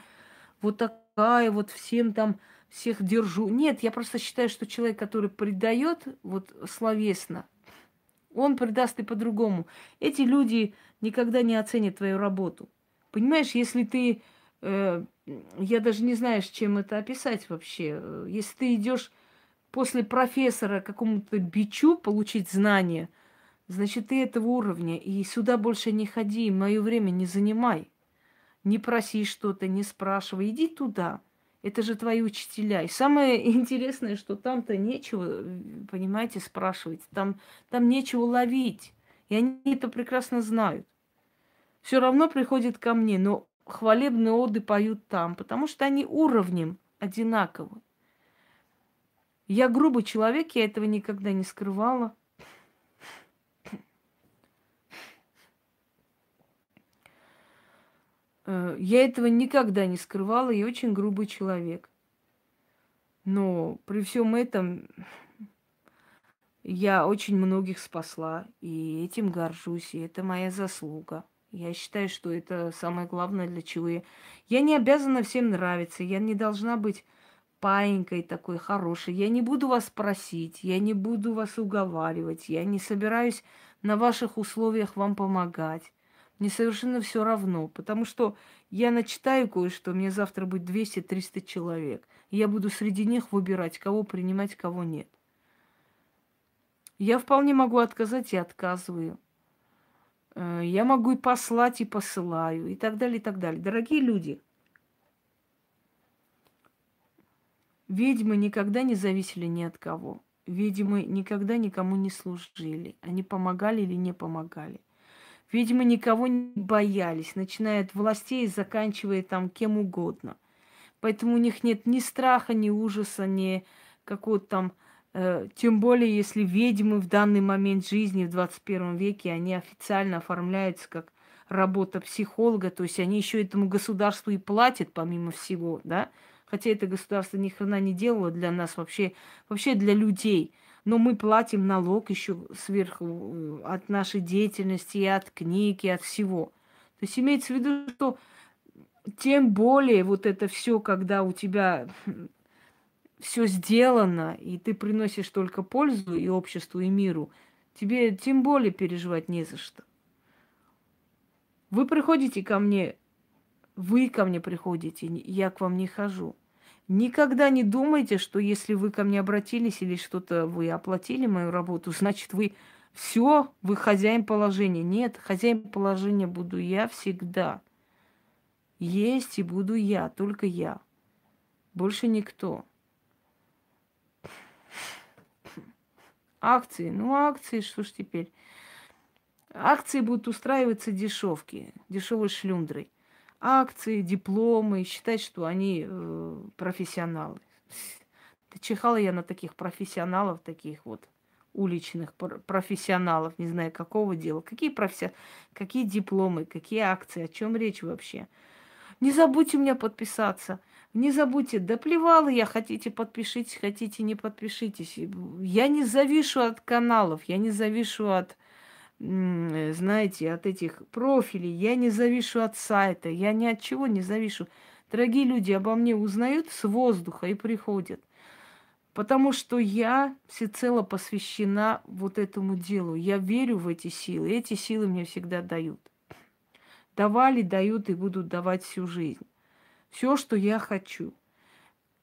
вот такая, вот всем там всех держу. Нет, я просто считаю, что человек, который предает вот словесно, он предаст и по-другому. Эти люди никогда не оценят твою работу. Понимаешь, если ты, э, я даже не знаю, с чем это описать вообще. Если ты идешь после профессора какому-то бичу получить знания, значит, ты этого уровня. И сюда больше не ходи, мое время не занимай. Не проси что-то, не спрашивай. Иди туда. Это же твои учителя. И самое интересное, что там-то нечего, понимаете, спрашивать. Там, там нечего ловить. И они это прекрасно знают. Все равно приходят ко мне, но хвалебные оды поют там, потому что они уровнем одинаковы. Я грубый человек, я этого никогда не скрывала. Э, я этого никогда не скрывала, я очень грубый человек. Но при всем этом я очень многих спасла, и этим горжусь, и это моя заслуга. Я считаю, что это самое главное, для чего я... Я не обязана всем нравиться, я не должна быть паинькой такой хорошей. Я не буду вас просить, я не буду вас уговаривать, я не собираюсь на ваших условиях вам помогать. Мне совершенно все равно, потому что я начитаю кое-что, мне завтра будет 200-300 человек. Я буду среди них выбирать, кого принимать, кого нет. Я вполне могу отказать и отказываю. Э, я могу и послать, и посылаю, и так далее, и так далее. Дорогие люди, Ведьмы никогда не зависели ни от кого. Ведьмы никогда никому не служили. Они помогали или не помогали. Ведьмы никого не боялись, начиная от властей и заканчивая там кем угодно. Поэтому у них нет ни страха, ни ужаса, ни какого-то там... Э, тем более, если ведьмы в данный момент жизни, в 21 веке, они официально оформляются как работа психолога, то есть они еще этому государству и платят, помимо всего, да, Хотя это государство ни хрена не делало для нас вообще, вообще для людей. Но мы платим налог еще сверху э, от нашей деятельности, и от книг, и от всего. То есть имеется в виду, что тем более вот это все, когда у тебя все сделано, и ты приносишь только пользу и обществу, и миру, тебе тем более переживать не за что. Вы приходите ко мне вы ко мне приходите, я к вам не хожу. Никогда не думайте, что если вы ко мне обратились или что-то вы оплатили мою работу, значит вы все, вы хозяин положения. Нет, хозяин положения буду я всегда. Есть и буду я, только я. Больше никто. Акции. Ну, акции, что ж теперь? Акции будут устраиваться дешевки, дешевой шлюндрой акции, дипломы, считать, что они э, профессионалы. Чихала я на таких профессионалов, таких вот уличных профессионалов, не знаю какого дела. Какие професси... какие дипломы, какие акции, о чем речь вообще? Не забудьте у меня подписаться. Не забудьте, да плевала я, хотите подпишитесь, хотите не подпишитесь. Я не завишу от каналов, я не завишу от знаете, от этих профилей, я не завишу от сайта, я ни от чего не завишу. Дорогие люди обо мне узнают с воздуха и приходят. Потому что я всецело посвящена вот этому делу. Я верю в эти силы. Эти силы мне всегда дают. Давали, дают и будут давать всю жизнь. Все, что я хочу.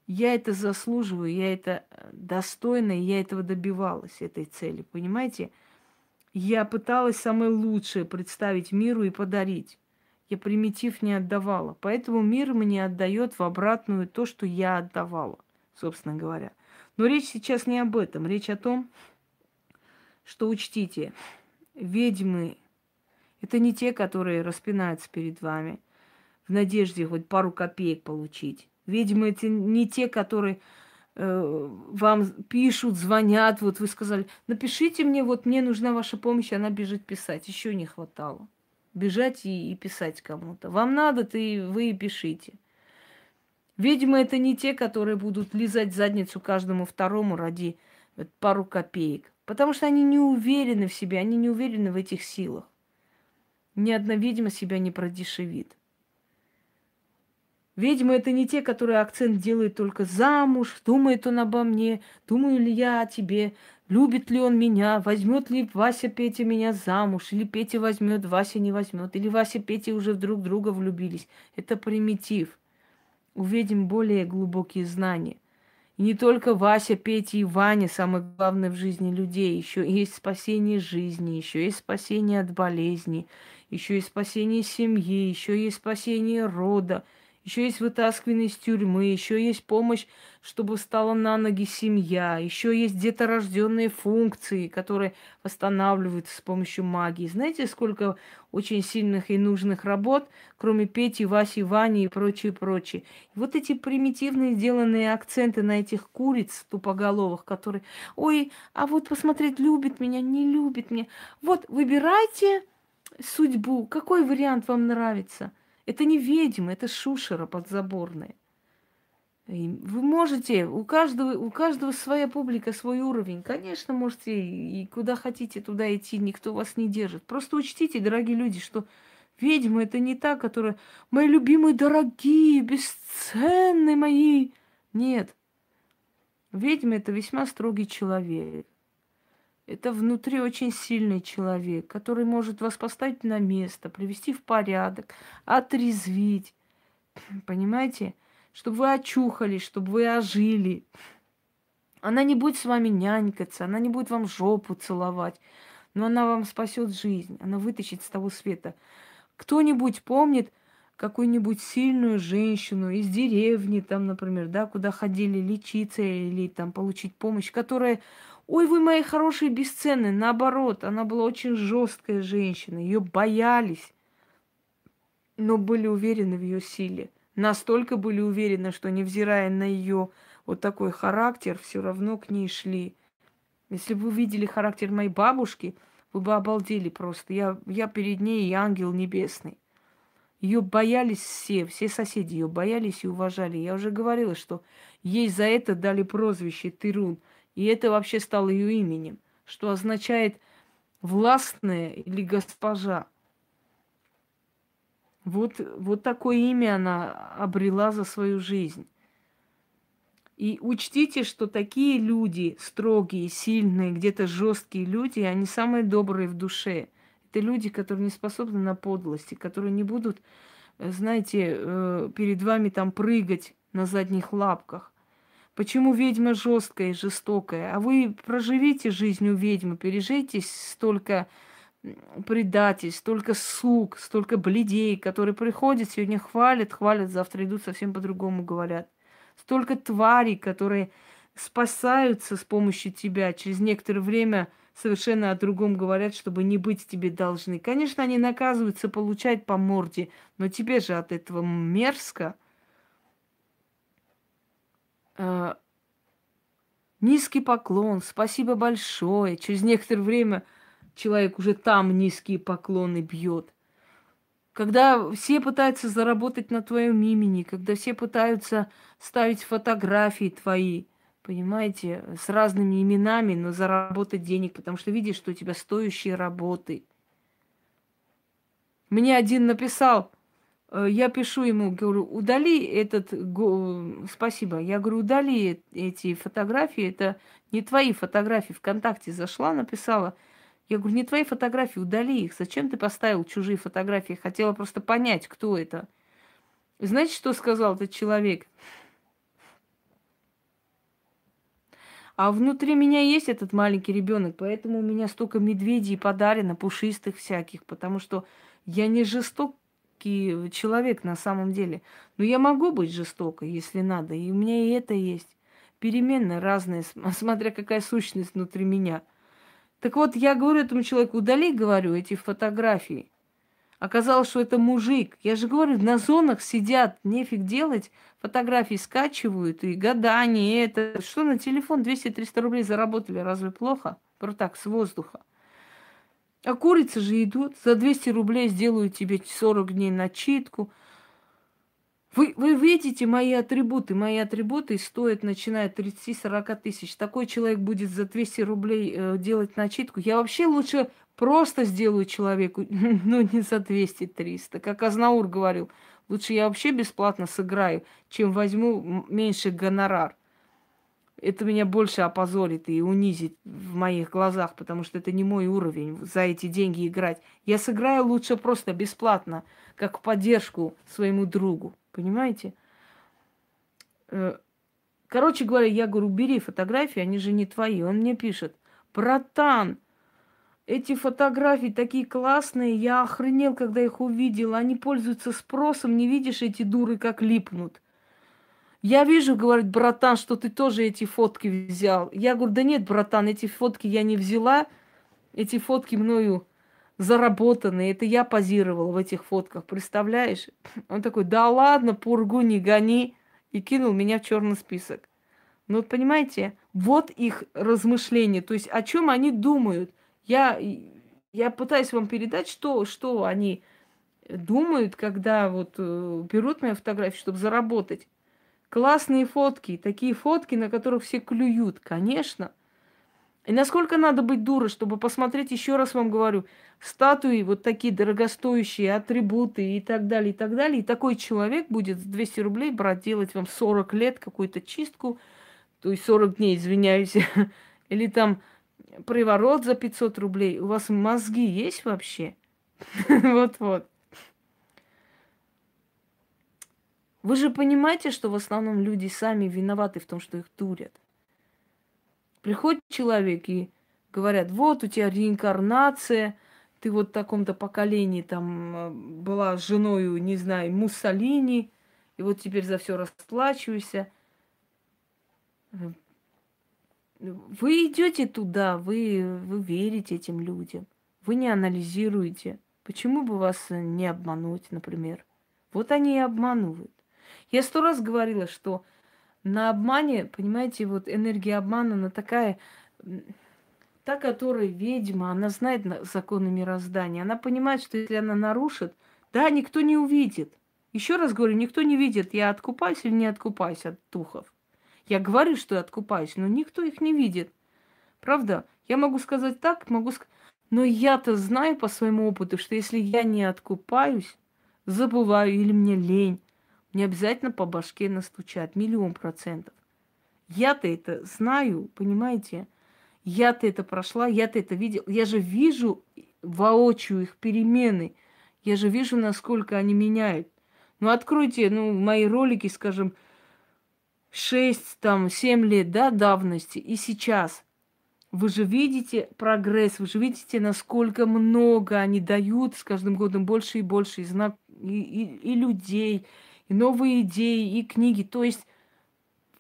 Я это заслуживаю, я это э, достойна, и я этого добивалась, этой цели. Понимаете? Я пыталась самое лучшее представить миру и подарить. Я примитив не отдавала. Поэтому мир мне отдает в обратную то, что я отдавала, собственно говоря. Но речь сейчас не об этом. Речь о том, что учтите, ведьмы Это не те, которые распинаются перед вами в надежде хоть пару копеек получить. Ведьмы это не те, которые вам пишут, звонят. Вот вы сказали, напишите мне, вот мне нужна ваша помощь, она бежит писать. Еще не хватало. Бежать и, и писать кому-то. Вам надо, ты, вы и пишите. Ведьмы это не те, которые будут лизать задницу каждому второму ради пару копеек. Потому что они не уверены в себе, они не уверены в этих силах. Ни одна ведьма себя не продешевит. Ведьмы это не те, которые акцент делают только замуж, думает он обо мне, думаю ли я о тебе, любит ли он меня, возьмет ли Вася Петя меня замуж, или Петя возьмет, Вася не возьмет, или Вася Петя уже друг друга влюбились. Это примитив. У ведьм более глубокие знания. И не только Вася, Петя и Ваня самое главное в жизни людей. Еще есть спасение жизни, еще есть спасение от болезни, еще есть спасение семьи, еще есть спасение рода – еще есть вытаскивание из тюрьмы, еще есть помощь, чтобы стала на ноги семья, еще есть деторожденные функции, которые восстанавливаются с помощью магии. Знаете, сколько очень сильных и нужных работ, кроме Пети, Васи, Вани и прочее, прочее. И вот эти примитивные сделанные акценты на этих куриц тупоголовых, которые, ой, а вот посмотреть, любит меня, не любит меня. Вот, выбирайте судьбу, какой вариант вам нравится – это не ведьмы, это шушера подзаборная. И вы можете, у каждого, у каждого своя публика, свой уровень. Конечно, можете и куда хотите туда идти, никто вас не держит. Просто учтите, дорогие люди, что ведьма это не та, которая мои любимые, дорогие, бесценные мои. Нет. Ведьма это весьма строгий человек. Это внутри очень сильный человек, который может вас поставить на место, привести в порядок, отрезвить. Понимаете? Чтобы вы очухались, чтобы вы ожили. Она не будет с вами нянькаться, она не будет вам жопу целовать, но она вам спасет жизнь, она вытащит с того света. Кто-нибудь помнит какую-нибудь сильную женщину из деревни, там, например, да, куда ходили лечиться или там получить помощь, которая Ой, вы мои хорошие бесценные. Наоборот, она была очень жесткая женщина. Ее боялись, но были уверены в ее силе. Настолько были уверены, что невзирая на ее вот такой характер, все равно к ней шли. Если бы вы видели характер моей бабушки, вы бы обалдели просто. Я, я перед ней и ангел небесный. Ее боялись все, все соседи ее боялись и уважали. Я уже говорила, что ей за это дали прозвище Тырун – и это вообще стало ее именем, что означает властная или госпожа. Вот, вот такое имя она обрела за свою жизнь. И учтите, что такие люди, строгие, сильные, где-то жесткие люди, они самые добрые в душе. Это люди, которые не способны на подлости, которые не будут, знаете, э, перед вами там прыгать на задних лапках. Почему ведьма жесткая и жестокая? А вы проживите жизнь у ведьмы, пережейте столько предательств, столько сук, столько бледей, которые приходят, сегодня хвалят, хвалят, завтра идут совсем по-другому говорят. Столько тварей, которые спасаются с помощью тебя, через некоторое время совершенно о другом говорят, чтобы не быть тебе должны. Конечно, они наказываются, получают по морде, но тебе же от этого мерзко – э, низкий поклон, спасибо большое. Через некоторое время человек уже там низкие поклоны бьет. Когда все пытаются заработать на твоем имени, когда все пытаются ставить фотографии твои, понимаете, с разными именами, но заработать денег, потому что видишь, что у тебя стоящие работы. Мне один написал, я пишу ему, говорю, удали этот, спасибо, я говорю, удали эти фотографии, это не твои фотографии, ВКонтакте зашла, написала, я говорю, не твои фотографии, удали их, зачем ты поставил чужие фотографии, хотела просто понять, кто это. Знаете, что сказал этот человек? А внутри меня есть этот маленький ребенок, поэтому у меня столько медведей подарено, пушистых всяких, потому что я не жесток человек на самом деле. Но я могу быть жестокой, если надо. И у меня и это есть. Перемены разные, смотря какая сущность внутри меня. Так вот, я говорю этому человеку, удали, говорю, эти фотографии. Оказалось, что это мужик. Я же говорю, на зонах сидят, нефиг делать, фотографии скачивают, и гадание, это... Что на телефон 200-300 рублей заработали, разве плохо? Просто так, с воздуха. А курицы же идут, за 200 рублей сделают тебе 40 дней начитку. Вы, вы видите мои атрибуты. Мои атрибуты стоят, начиная от 30-40 тысяч. Такой человек будет за 200 рублей э, делать начитку. Я вообще лучше Просто сделаю человеку, ну, не за 200-300. Как Азнаур говорил, лучше я вообще бесплатно сыграю, чем возьму меньше гонорар. Это меня больше опозорит и унизит в моих глазах, потому что это не мой уровень за эти деньги играть. Я сыграю лучше просто бесплатно, как поддержку своему другу. Понимаете? Э, короче говоря, я говорю, бери фотографии, они же не твои. Он мне пишет, братан, эти фотографии такие классные, я охренел, когда их увидел. Они пользуются спросом, не видишь эти дуры, как липнут. Я вижу, говорит, братан, что ты тоже эти фотки взял. Я говорю, да нет, братан, эти фотки я не взяла. Эти фотки мною заработанные. Это я позировала в этих фотках, представляешь? Он такой, да ладно, пургу не гони. И кинул меня в черный список. Ну вот понимаете, вот их размышления. То есть о чем они думают – я, я пытаюсь вам передать, что, что они думают, когда вот э, берут мои фотографии, чтобы заработать. Классные фотки, такие фотки, на которых все клюют, конечно. И насколько надо быть дурой, чтобы посмотреть, еще раз вам говорю, статуи, вот такие дорогостоящие, атрибуты и так далее, и так далее. И такой человек будет за 200 рублей брать, делать вам 40 лет какую-то чистку, то есть 40 дней, извиняюсь, или там приворот за 500 рублей. У вас мозги есть вообще? Вот-вот. Вы же понимаете, что в основном люди сами виноваты в том, что их дурят. Приходит человек и говорят, вот у тебя реинкарнация, ты вот в таком-то поколении там э, была с женой, не знаю, Муссолини, и вот теперь за все расплачивайся. Вы идете туда, вы, вы верите этим людям, вы не анализируете. Почему бы вас не обмануть, например? Вот они и обманывают. Я сто раз говорила, что на обмане, понимаете, вот энергия обмана, она такая, та, которая ведьма, она знает законы мироздания, она понимает, что если она нарушит, да, никто не увидит. Еще раз говорю, никто не видит, я откупаюсь или не откупаюсь от духов. Я говорю, что я откупаюсь, но никто их не видит. Правда? Я могу сказать так, могу сказать... Но я-то знаю по своему опыту, что если я не откупаюсь, забываю или мне лень, мне обязательно по башке настучат. Миллион процентов. Я-то это знаю, понимаете? Я-то это прошла, я-то это видел. Я же вижу воочию их перемены. Я же вижу, насколько они меняют. Ну, откройте, ну, мои ролики, скажем, 6, там, 7 лет да, давности и сейчас. Вы же видите прогресс, вы же видите, насколько много они дают с каждым годом больше и больше и, знак, и, и, и людей, и новые идеи, и книги. То есть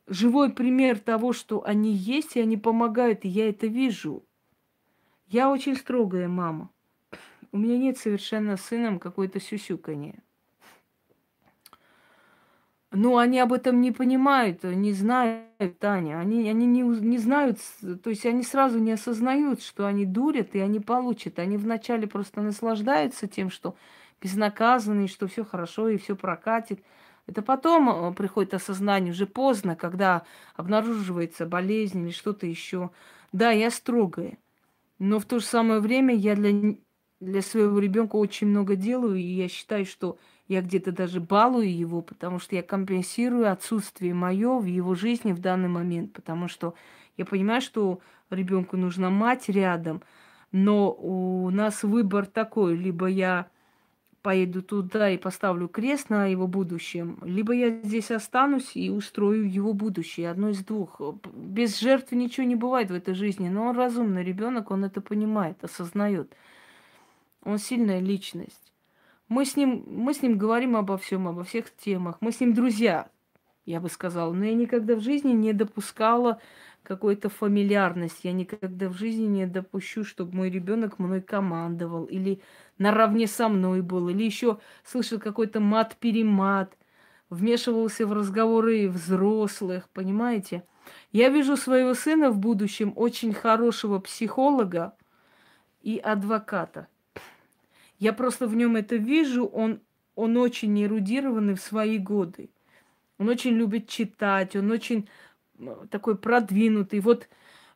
живой пример того, что они есть, и они помогают, и я это вижу. Я очень строгая мама. У меня нет совершенно сыном какое-то сюсюканье. Ну, они об этом не понимают, не знают, Таня. Они, они не, не знают, то есть они сразу не осознают, что они дурят, и они получат. Они вначале просто наслаждаются тем, что безнаказанные, что все хорошо и все прокатит. Это потом э, приходит осознание, уже поздно, когда обнаруживается болезнь или что-то еще. Да, я строгая, но в то же самое время я для, для своего ребенка очень много делаю, и я считаю, что я где-то даже балую его, потому что я компенсирую отсутствие мое в его жизни в данный момент, потому что я понимаю, что ребенку нужна мать рядом, но у нас выбор такой, либо я поеду туда и поставлю крест на его будущем, либо я здесь останусь и устрою его будущее. Одно из двух. Без жертв ничего не бывает в этой жизни, но он разумный ребенок, он это понимает, осознает. Он сильная личность. Мы с ним, мы с ним говорим обо всем, обо всех темах. Мы с ним друзья. я бы сказала. Но я никогда в жизни не допускала какой-то фамильярность. Я никогда в жизни не допущу, чтобы мой ребенок мной командовал или наравне со мной был, или еще слышал какой-то мат-перемат, вмешивался в разговоры взрослых, понимаете? Я вижу своего сына в будущем очень хорошего психолога и адвоката. Я просто в нем это вижу, он, он очень эрудированный в свои годы. Он очень любит читать, он очень такой продвинутый. Вот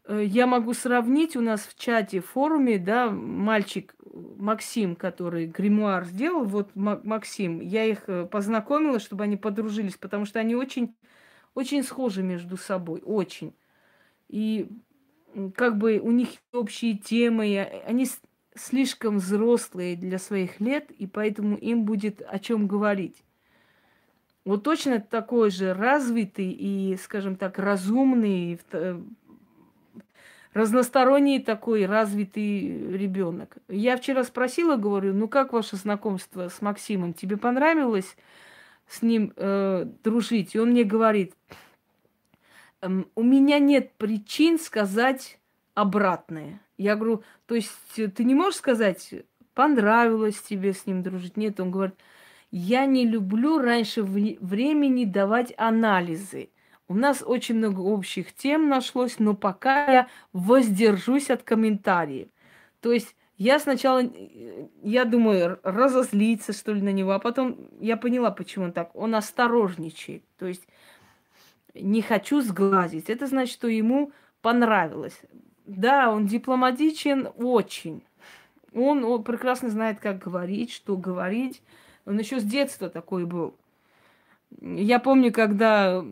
я могу сравнить у нас в чате, в форуме, да, мальчик Максим, который гримуар сделал, вот Максим, я их э, познакомила, чтобы они подружились, потому что они очень, очень схожи между собой, очень. И как бы у них общие темы, они слишком взрослые для своих лет, и поэтому им будет о чем говорить. Вот точно такой же развитый и, скажем так, разумный, э, разносторонний такой развитый ребенок. Я вчера спросила, говорю, ну как ваше знакомство с Максимом? Тебе понравилось с ним э, дружить? И он мне говорит, «Эм, у меня нет причин сказать обратное. Я говорю, то есть ты не можешь сказать, понравилось тебе с ним дружить? Нет, он говорит, я не люблю раньше времени давать анализы. У нас очень много общих тем нашлось, но пока я воздержусь от комментариев. То есть я сначала, я думаю, разозлиться, что ли, на него, а потом я поняла, почему он так. Он осторожничает. То есть не хочу сглазить. Это значит, что ему понравилось. Да, он дипломатичен очень. Он, он прекрасно знает, как говорить, что говорить. Он еще с детства такой был. Я помню, когда,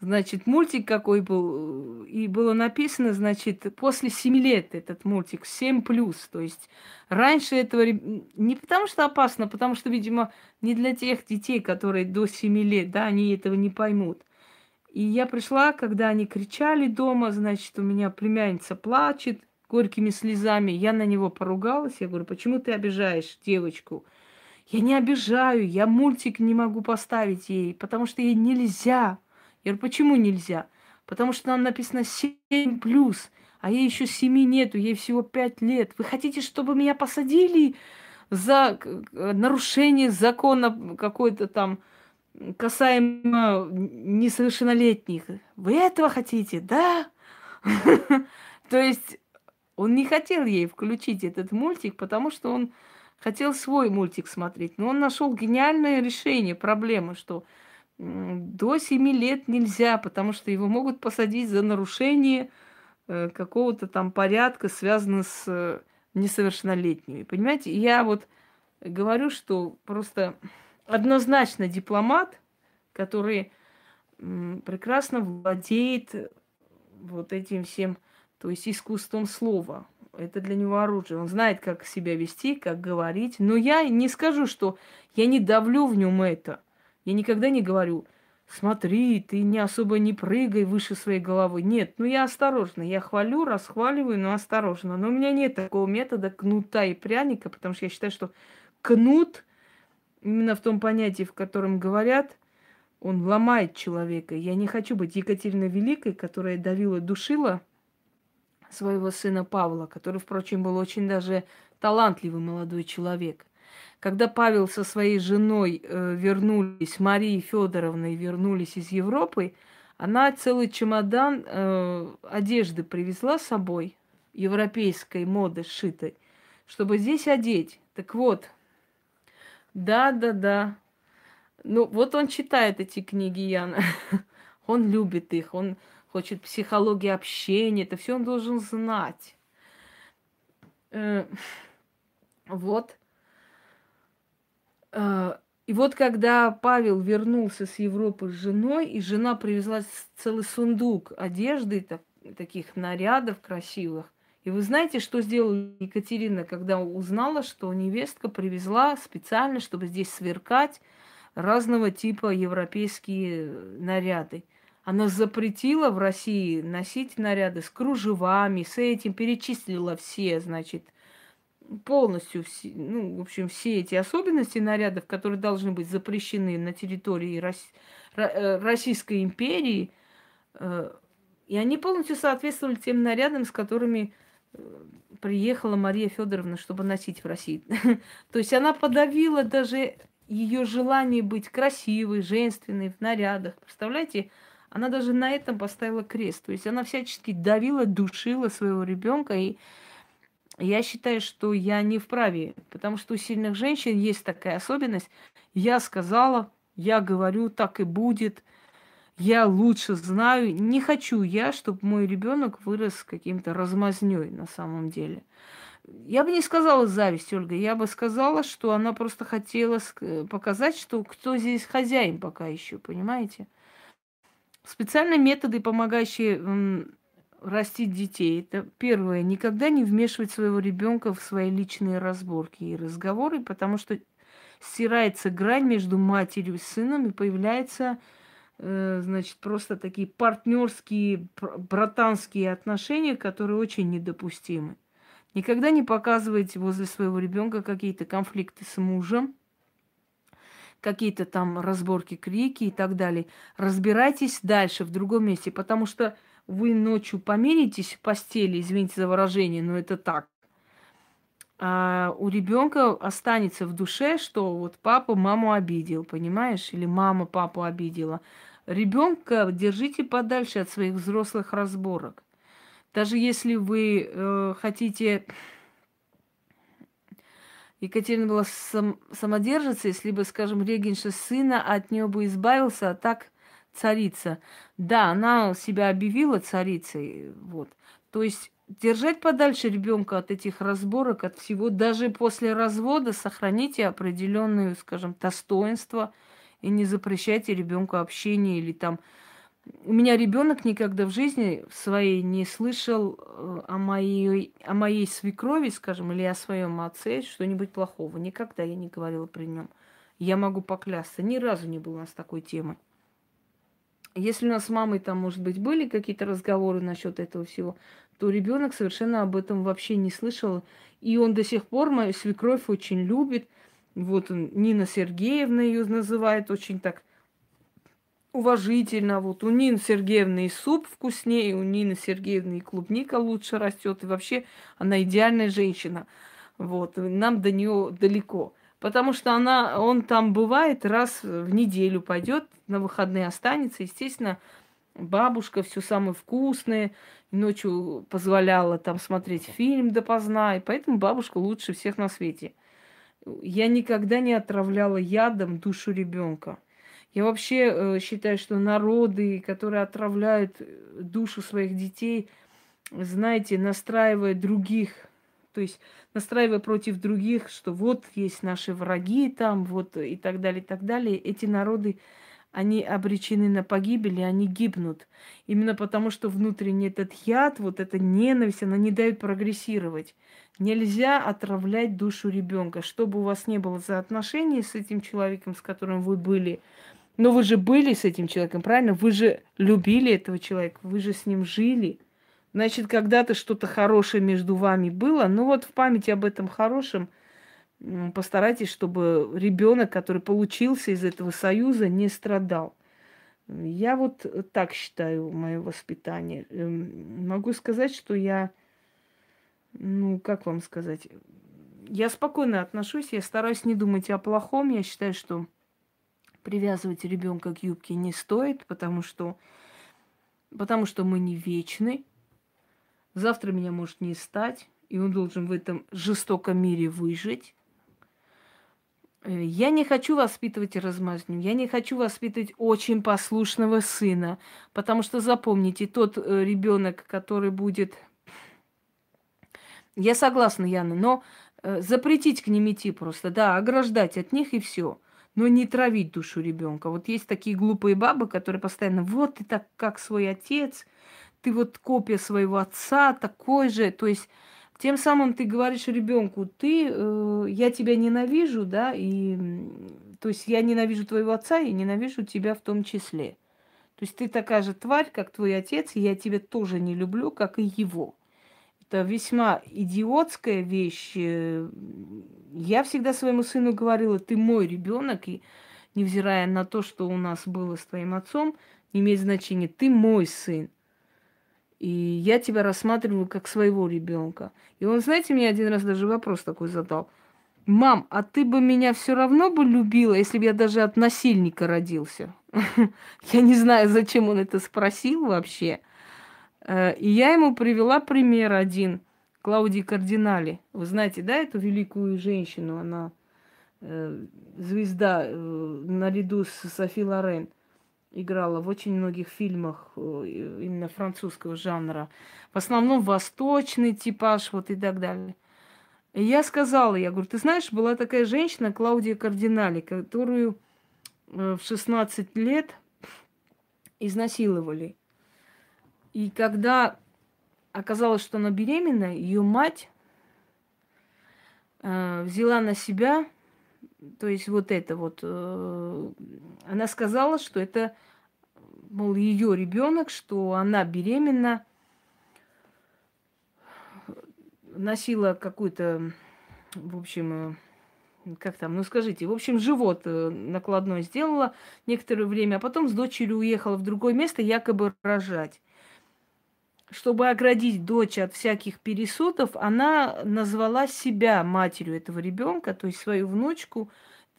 значит, мультик какой был, и было написано, значит, после семи лет этот мультик, 7 плюс. То есть раньше этого не потому что опасно, а потому что, видимо, не для тех детей, которые до 7 лет, да, они этого не поймут. И я пришла, когда они кричали дома, значит, у меня племянница плачет горькими слезами. Я на него поругалась. Я говорю, почему ты обижаешь девочку? Я не обижаю, я мультик не могу поставить ей, потому что ей нельзя. Говорю, почему нельзя? Потому что там написано 7 плюс, а ей еще 7 нету, ей всего 5 лет. Вы хотите, чтобы меня посадили за нарушение закона какой-то там касаемо несовершеннолетних? Вы этого хотите, да? То есть он не хотел ей включить этот мультик, потому что он хотел свой мультик смотреть, но он нашел гениальное решение проблемы, что до 7 лет нельзя, потому что его могут посадить за нарушение э, какого-то там порядка, связанного с э, несовершеннолетними. Понимаете, я вот говорю, что просто однозначно дипломат, который прекрасно владеет вот этим всем, то есть искусством слова. Это для него оружие. Он знает, как себя вести, как говорить. Но я не скажу, что я не давлю в нем это. Я никогда не говорю, смотри, ты не особо не прыгай выше своей головы. Нет, ну я осторожно. Я хвалю, расхваливаю, но осторожно. Но у меня нет такого метода кнута и пряника, потому что я считаю, что кнут, именно в том понятии, в котором говорят, он ломает человека. Я не хочу быть Екатериной Великой, которая давила, душила – своего сына Павла, который, впрочем, был очень даже талантливый молодой человек. Когда Павел со своей женой э, вернулись, Марией Федоровной вернулись из Европы, она целый чемодан э, одежды привезла с собой, европейской моды сшитой, чтобы здесь одеть. Так вот, да, да, да. Ну, вот он читает эти книги, Яна. Он любит их, он, хочет психологии общения, это все он должен знать. Э, вот. Э, и вот когда Павел вернулся с Европы с женой, и жена привезла целый сундук одежды, так, таких нарядов красивых. И вы знаете, что сделала Екатерина, когда узнала, что невестка привезла специально, чтобы здесь сверкать разного типа европейские наряды. Она запретила в России носить наряды с кружевами, с этим, перечислила все, значит, полностью, все, ну, в общем, все эти особенности нарядов, которые должны быть запрещены на территории. Э, Российской империи, э, и они полностью соответствовали тем нарядам, с которыми э, приехала Мария Федоровна, чтобы носить в России. То есть она подавила даже ее желание быть красивой, женственной, в нарядах. Представляете, она даже на этом поставила крест. То есть она всячески давила, душила своего ребенка. И я считаю, что я не вправе, потому что у сильных женщин есть такая особенность. Я сказала, я говорю, так и будет. Я лучше знаю. Не хочу я, чтобы мой ребенок вырос каким-то размазней на самом деле. Я бы не сказала зависть, Ольга. Я бы сказала, что она просто хотела показать, что кто здесь хозяин пока еще, понимаете? Специальные методы, помогающие растить детей, это первое, никогда не вмешивать своего ребенка в свои личные разборки и разговоры, потому что стирается грань между матерью и сыном и появляется, э, значит, просто такие партнерские, братанские отношения, которые очень недопустимы. Никогда не показывайте возле своего ребенка какие-то конфликты с мужем, какие-то там разборки, крики и так далее. Разбирайтесь дальше, в другом месте, потому что вы ночью помиритесь в постели, извините за выражение, но это так. А у ребенка останется в душе, что вот папа маму обидел, понимаешь, или мама папу обидела. Ребенка держите подальше от своих взрослых разборок. Даже если вы э, хотите Екатерина была сам, самодержица, если бы, скажем, регенша сына от нее бы избавился, а так царица. Да, она себя объявила царицей, вот. То есть держать подальше ребенка от этих разборок, от всего, даже после развода сохраните определенную, скажем, достоинство и не запрещайте ребенку общение или там у меня ребенок никогда в жизни своей не слышал э, о моей, о моей свекрови, скажем, или о своем отце что-нибудь плохого. Никогда я не говорила при нем. Я могу поклясться. Ни разу не было у нас такой темы. Если у нас с мамой там, может быть, были какие-то разговоры насчет этого всего, то ребенок совершенно об этом вообще не слышал. И он до сих пор мою свекровь очень любит. Вот он, Нина Сергеевна ее называет очень так уважительно. Вот у Нины Сергеевны и суп вкуснее, у Нины Сергеевны и клубника лучше растет. И вообще она идеальная женщина. Вот, нам до нее далеко. Потому что она, он там бывает раз в неделю пойдет, на выходные останется. Естественно, бабушка все самое вкусное. Ночью позволяла там смотреть фильм допоздна. И поэтому бабушка лучше всех на свете. Я никогда не отравляла ядом душу ребенка. Я вообще э, считаю, что народы, которые отравляют душу своих детей, знаете, настраивая других, то есть настраивая против других, что вот есть наши враги там, вот и так далее, и так далее, эти народы, они обречены на погибель, и они гибнут. Именно потому, что внутренний этот яд, вот эта ненависть, она не дает прогрессировать. Нельзя отравлять душу ребенка. Что бы у вас не было за отношения с этим человеком, с которым вы были, но вы же были с этим человеком, правильно? Вы же любили этого человека, вы же с ним жили. Значит, когда-то что-то хорошее между вами было. Ну вот в памяти об этом хорошем постарайтесь, чтобы ребенок, который получился из этого союза, не страдал. Я вот так считаю мое воспитание. Эм, могу сказать, что я, ну, как вам сказать, я спокойно отношусь, я стараюсь не думать о плохом. Я считаю, что привязывать ребенка к юбке не стоит, потому что, потому что мы не вечны. Завтра меня может не стать, и он должен в этом жестоком мире выжить. Э, я не хочу воспитывать размазню, я не хочу воспитывать очень послушного сына, потому что запомните, тот э, ребенок, который будет... Я согласна, Яна, но э, запретить к ним идти просто, да, ограждать от них и все но не травить душу ребенка. Вот есть такие глупые бабы, которые постоянно, вот ты так, как свой отец, ты вот копия своего отца, такой же. То есть тем самым ты говоришь ребенку, ты, э, я тебя ненавижу, да, и то есть я ненавижу твоего отца и ненавижу тебя в том числе. То есть ты такая же тварь, как твой отец, и я тебя тоже не люблю, как и его. это весьма идиотская вещь. Я всегда своему сыну говорила, ты мой ребенок, и невзирая на то, что у нас было с твоим отцом, не имеет значения, ты мой сын. И я тебя рассматриваю как своего ребенка. И он, знаете, мне один раз даже вопрос такой задал. Мам, а ты бы меня все равно бы любила, если бы я даже от насильника родился? Я не знаю, зачем он это спросил вообще. Э, и я ему привела пример один. Клаудии Кардинали. Вы знаете, да, эту великую женщину? Она э, звезда э, наряду с Софи Лорен играла в очень многих фильмах э, именно французского жанра. В основном восточный типаж, вот и так далее. И я сказала, я говорю, ты знаешь, была такая женщина, Клаудия Кардинали, которую э, в 16 лет изнасиловали. И когда оказалось, что она беременна, ее мать э, взяла на себя, то есть вот это вот, э, она сказала, что это, мол, ее ребенок, что она беременна, носила какую-то, в общем, э, как там, ну скажите, в общем, живот э, накладной сделала некоторое время, а потом с дочерью уехала в другое место якобы рожать чтобы оградить дочь от всяких пересудов, она назвала себя матерью этого ребенка, то есть свою внучку,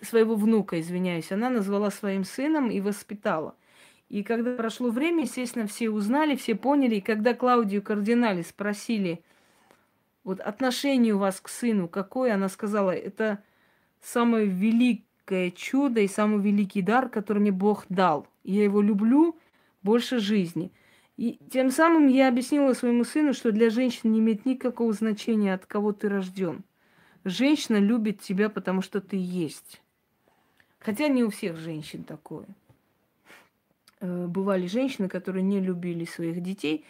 своего внука, извиняюсь, она назвала своим сыном и воспитала. И когда прошло время, естественно, все узнали, все поняли. И когда Клаудию Кардинали спросили, вот отношение у вас к сыну какое, она сказала, это самое великое чудо и самый великий дар, который мне Бог дал. Я его люблю больше жизни. И тем самым я объяснила своему сыну, что для женщины не имеет никакого значения, от кого ты рожден. Женщина любит тебя, потому что ты есть. Хотя не у всех женщин такое. Э, бывали женщины, которые не любили своих детей,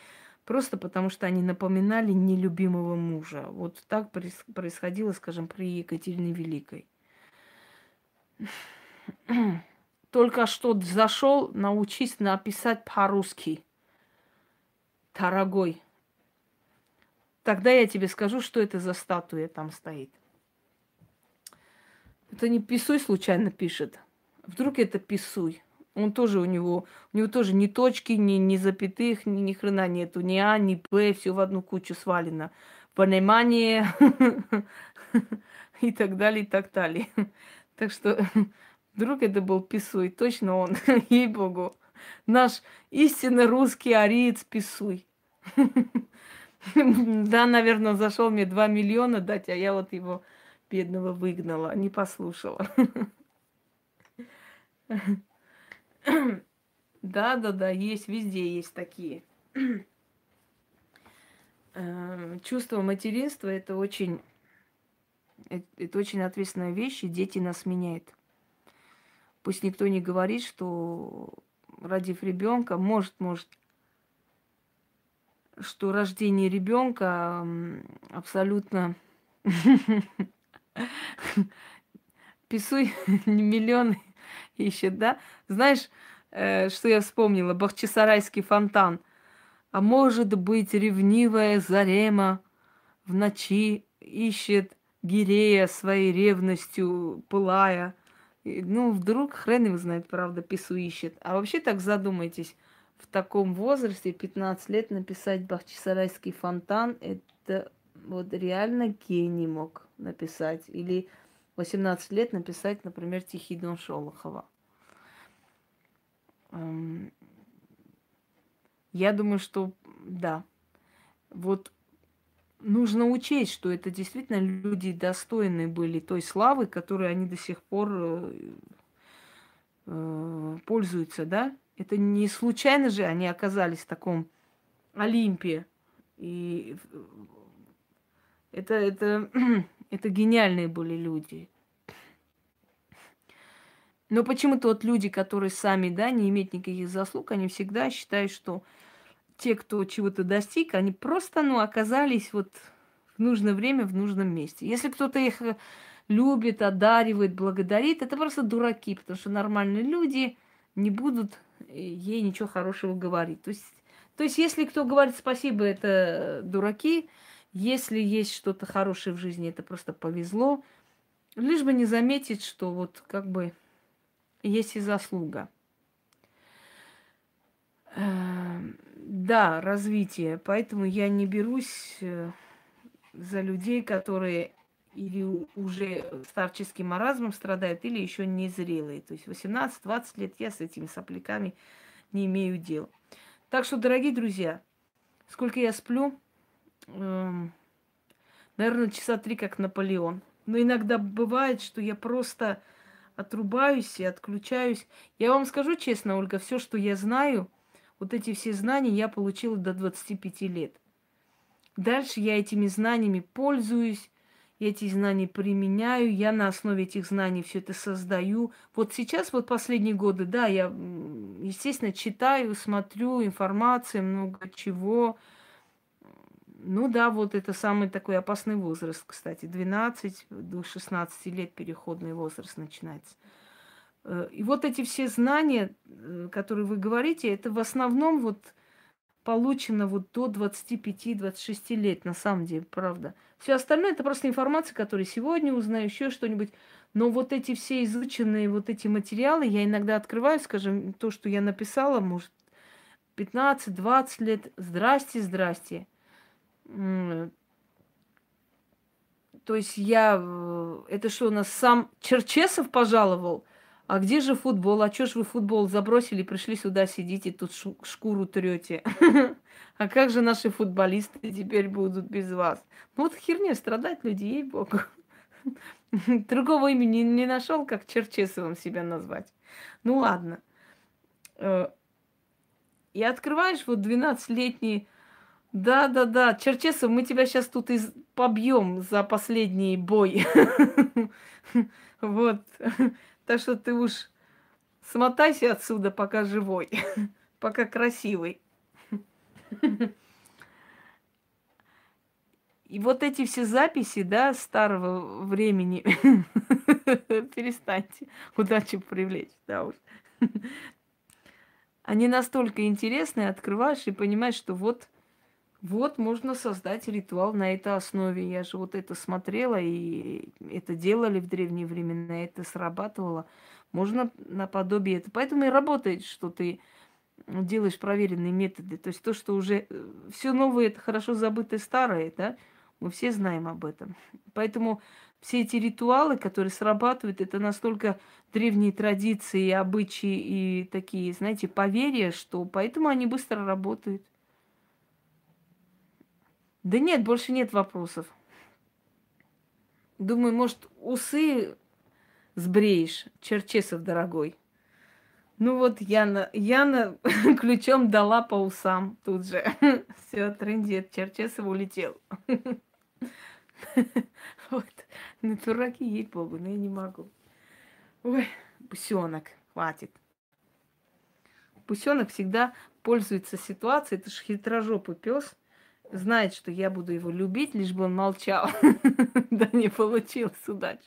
просто потому что они напоминали нелюбимого мужа. Вот так происходило, скажем, при Екатерине Великой. Только что зашел, научись написать по-русски дорогой, тогда я тебе скажу, что это за статуя там стоит. Это не Писуй случайно пишет. Вдруг это Писуй. Он тоже у него, у него тоже ни точки, ни, ни запятых, ни, ни хрена нету, ни А, ни П, все в одну кучу свалено. Понимание и так далее, и так далее. Так что вдруг это был Писуй, точно он, ей-богу. Наш истинно русский ариец Писуй. Да, наверное, зашел мне 2 миллиона дать, а я вот его бедного выгнала, не послушала. Да, да, да, есть, везде есть такие. Э, чувство материнства это очень, это очень ответственная вещь, и дети нас меняют. Пусть никто не говорит, что родив ребенка, может, может, что рождение ребенка абсолютно писуй миллионы ищет, да? Знаешь, э, что я вспомнила? Бахчисарайский фонтан. А может быть, ревнивая Зарема в ночи ищет Гирея своей ревностью пылая. Ну, вдруг хрен его знает, правда, пису ищет. А вообще так задумайтесь – в таком возрасте, 15 лет, написать Бахчисарайский фонтан, это вот реально гений мог написать. Или 18 лет написать, например, Тихий дон Шолохова. Эм, я думаю, что да. Вот нужно учесть, что это действительно люди достойные были той славы, которой они до сих пор э, э, пользуются, да? Это не случайно же они оказались в таком Олимпе. И это, это, это гениальные были люди. Но почему-то вот люди, которые сами, да, не имеют никаких заслуг, они всегда считают, что те, кто чего-то достиг, они просто, ну, оказались вот в нужное время, в нужном месте. Если кто-то их любит, одаривает, благодарит, это просто дураки, потому что нормальные люди не будут ей ничего хорошего говорить. То есть, то есть, если кто говорит спасибо, это дураки. Если есть что-то хорошее в жизни, это просто повезло. Лишь бы не заметить, что вот как бы есть и заслуга. Эм, да, развитие. Поэтому я не берусь э, за людей, которые или уже старческим маразмом страдают, или еще не зрелые. То есть 18-20 лет я с этими сопляками не имею дела. Так что, дорогие друзья, сколько я сплю? Эм, наверное, часа три, как Наполеон. Но иногда бывает, что я просто отрубаюсь и отключаюсь. Я вам скажу честно, Ольга, все, что я знаю, вот эти все знания я получила до 25 лет. Дальше я этими знаниями пользуюсь, я эти знания применяю, я на основе этих знаний все это создаю. Вот сейчас, вот последние годы, да, я, естественно, читаю, смотрю информацию, много чего. Ну да, вот это самый такой опасный возраст, кстати, 12 до 16 лет переходный возраст начинается. Э, и вот эти все знания, э, которые вы говорите, это в основном вот получено вот до 25-26 лет, на самом деле, правда. Все остальное это просто информация, которую сегодня узнаю, еще что-нибудь. Но вот эти все изученные вот эти материалы, я иногда открываю, скажем, то, что я написала, может, 15-20 лет. Здрасте, здрасте. То есть я... Э, это что, у нас сам Черчесов пожаловал? А где же футбол? А чё ж вы футбол забросили, пришли сюда, сидите, тут шкуру трете? А как же наши футболисты теперь будут без вас? Ну вот херня, страдать люди, ей-богу. Другого имени не нашел, как Черчесовым себя назвать. Ну ладно. Э, и открываешь вот 12-летний... Да-да-да, Черчесов, мы тебя сейчас тут из... побьем за последний бой. Вот. Так что ты уж смотайся отсюда, пока живой, пока красивый. И вот эти все записи, да, старого времени, перестаньте удачу привлечь, да уж. Они настолько интересные, открываешь и понимаешь, что вот, вот можно создать ритуал на этой основе. Я же вот это смотрела, и это делали в древние времена, это срабатывало. Можно наподобие это. Поэтому и работает, что ты делаешь проверенные методы. То есть то, что уже э, все новое, это хорошо забытое старое, да, мы все знаем об этом. Поэтому все эти ритуалы, которые срабатывают, это настолько древние традиции, обычаи и такие, знаете, поверья, что поэтому они быстро работают. Да нет, больше нет вопросов. Думаю, может, усы сбреешь, Черчесов дорогой. Ну вот Яна, Яна ключом дала по усам тут же. Все, трендец, Черчесов улетел. Вот. Ну, дураки, ей-богу, но я не могу. Ой, пусенок, хватит. Пусенок всегда пользуется ситуацией, это же хитрожопый пес. Знает, что я буду его любить, лишь бы он молчал. Да не получилось удачи.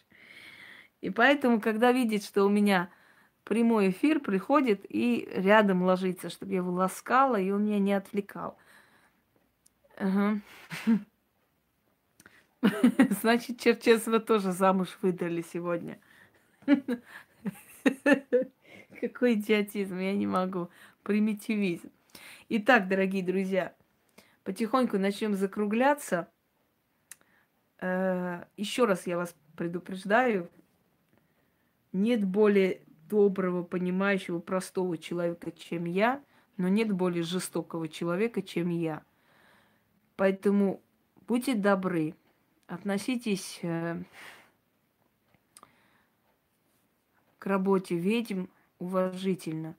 И поэтому, когда видит, что у меня прямой эфир, приходит и рядом ложится, чтобы я его ласкала, и он меня не отвлекал. Значит, Черчесова тоже замуж выдали сегодня. Какой идиотизм, я не могу. Примитивизм. Итак, дорогие друзья, потихоньку начнем закругляться. Э, Еще раз я вас предупреждаю, нет более доброго, понимающего, простого человека, чем я, но нет более жестокого человека, чем я. Поэтому будьте добры, относитесь э, к работе ведьм уважительно.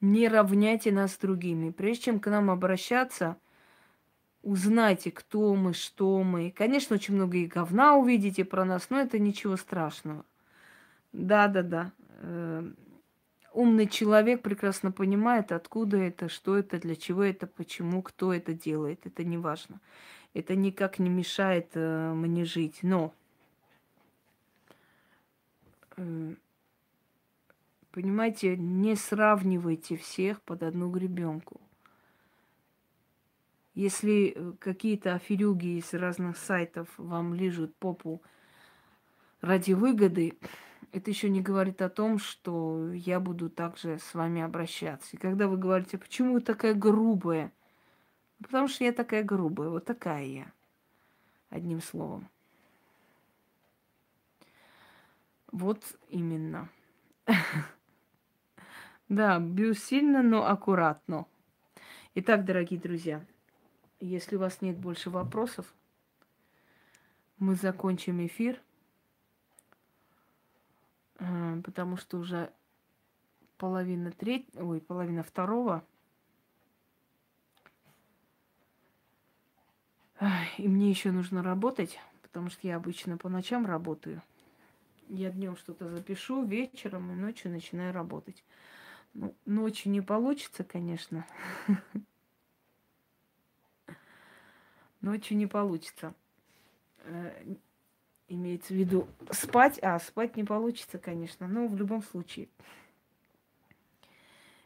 Не равняйте нас с другими. Прежде чем к нам обращаться, узнайте, кто мы, что мы. Конечно, очень много и говна увидите про нас, но это ничего страшного. Да, да, да. Умный человек прекрасно понимает, откуда это, что это, для чего это, почему, кто это делает. Это не важно это никак не мешает э, мне жить. Но, э, понимаете, не сравнивайте всех под одну гребенку. Если э, какие-то аферюги из разных сайтов вам лижут попу ради выгоды, это еще не говорит о том, что я буду также с вами обращаться. И когда вы говорите, почему вы такая грубая? Потому что я такая грубая, вот такая я. Одним словом. Вот именно. Да, бью сильно, но аккуратно. Итак, дорогие друзья, если у вас нет больше вопросов, мы закончим эфир, э, потому что уже половина третьего, ой, половина второго. И мне еще нужно работать, потому что я обычно по ночам работаю. Я днем что-то запишу, вечером и ночью начинаю работать. Ну, ночью не получится, конечно. Ночью не получится. Э, имеется в виду спать, а спать не получится, конечно, но в любом случае.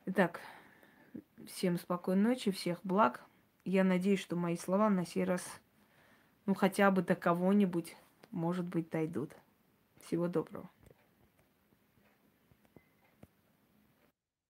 Итак, всем спокойной ночи, всех благ. Я надеюсь, что мои слова на сей раз, ну хотя бы до кого-нибудь, может быть, дойдут. Всего доброго.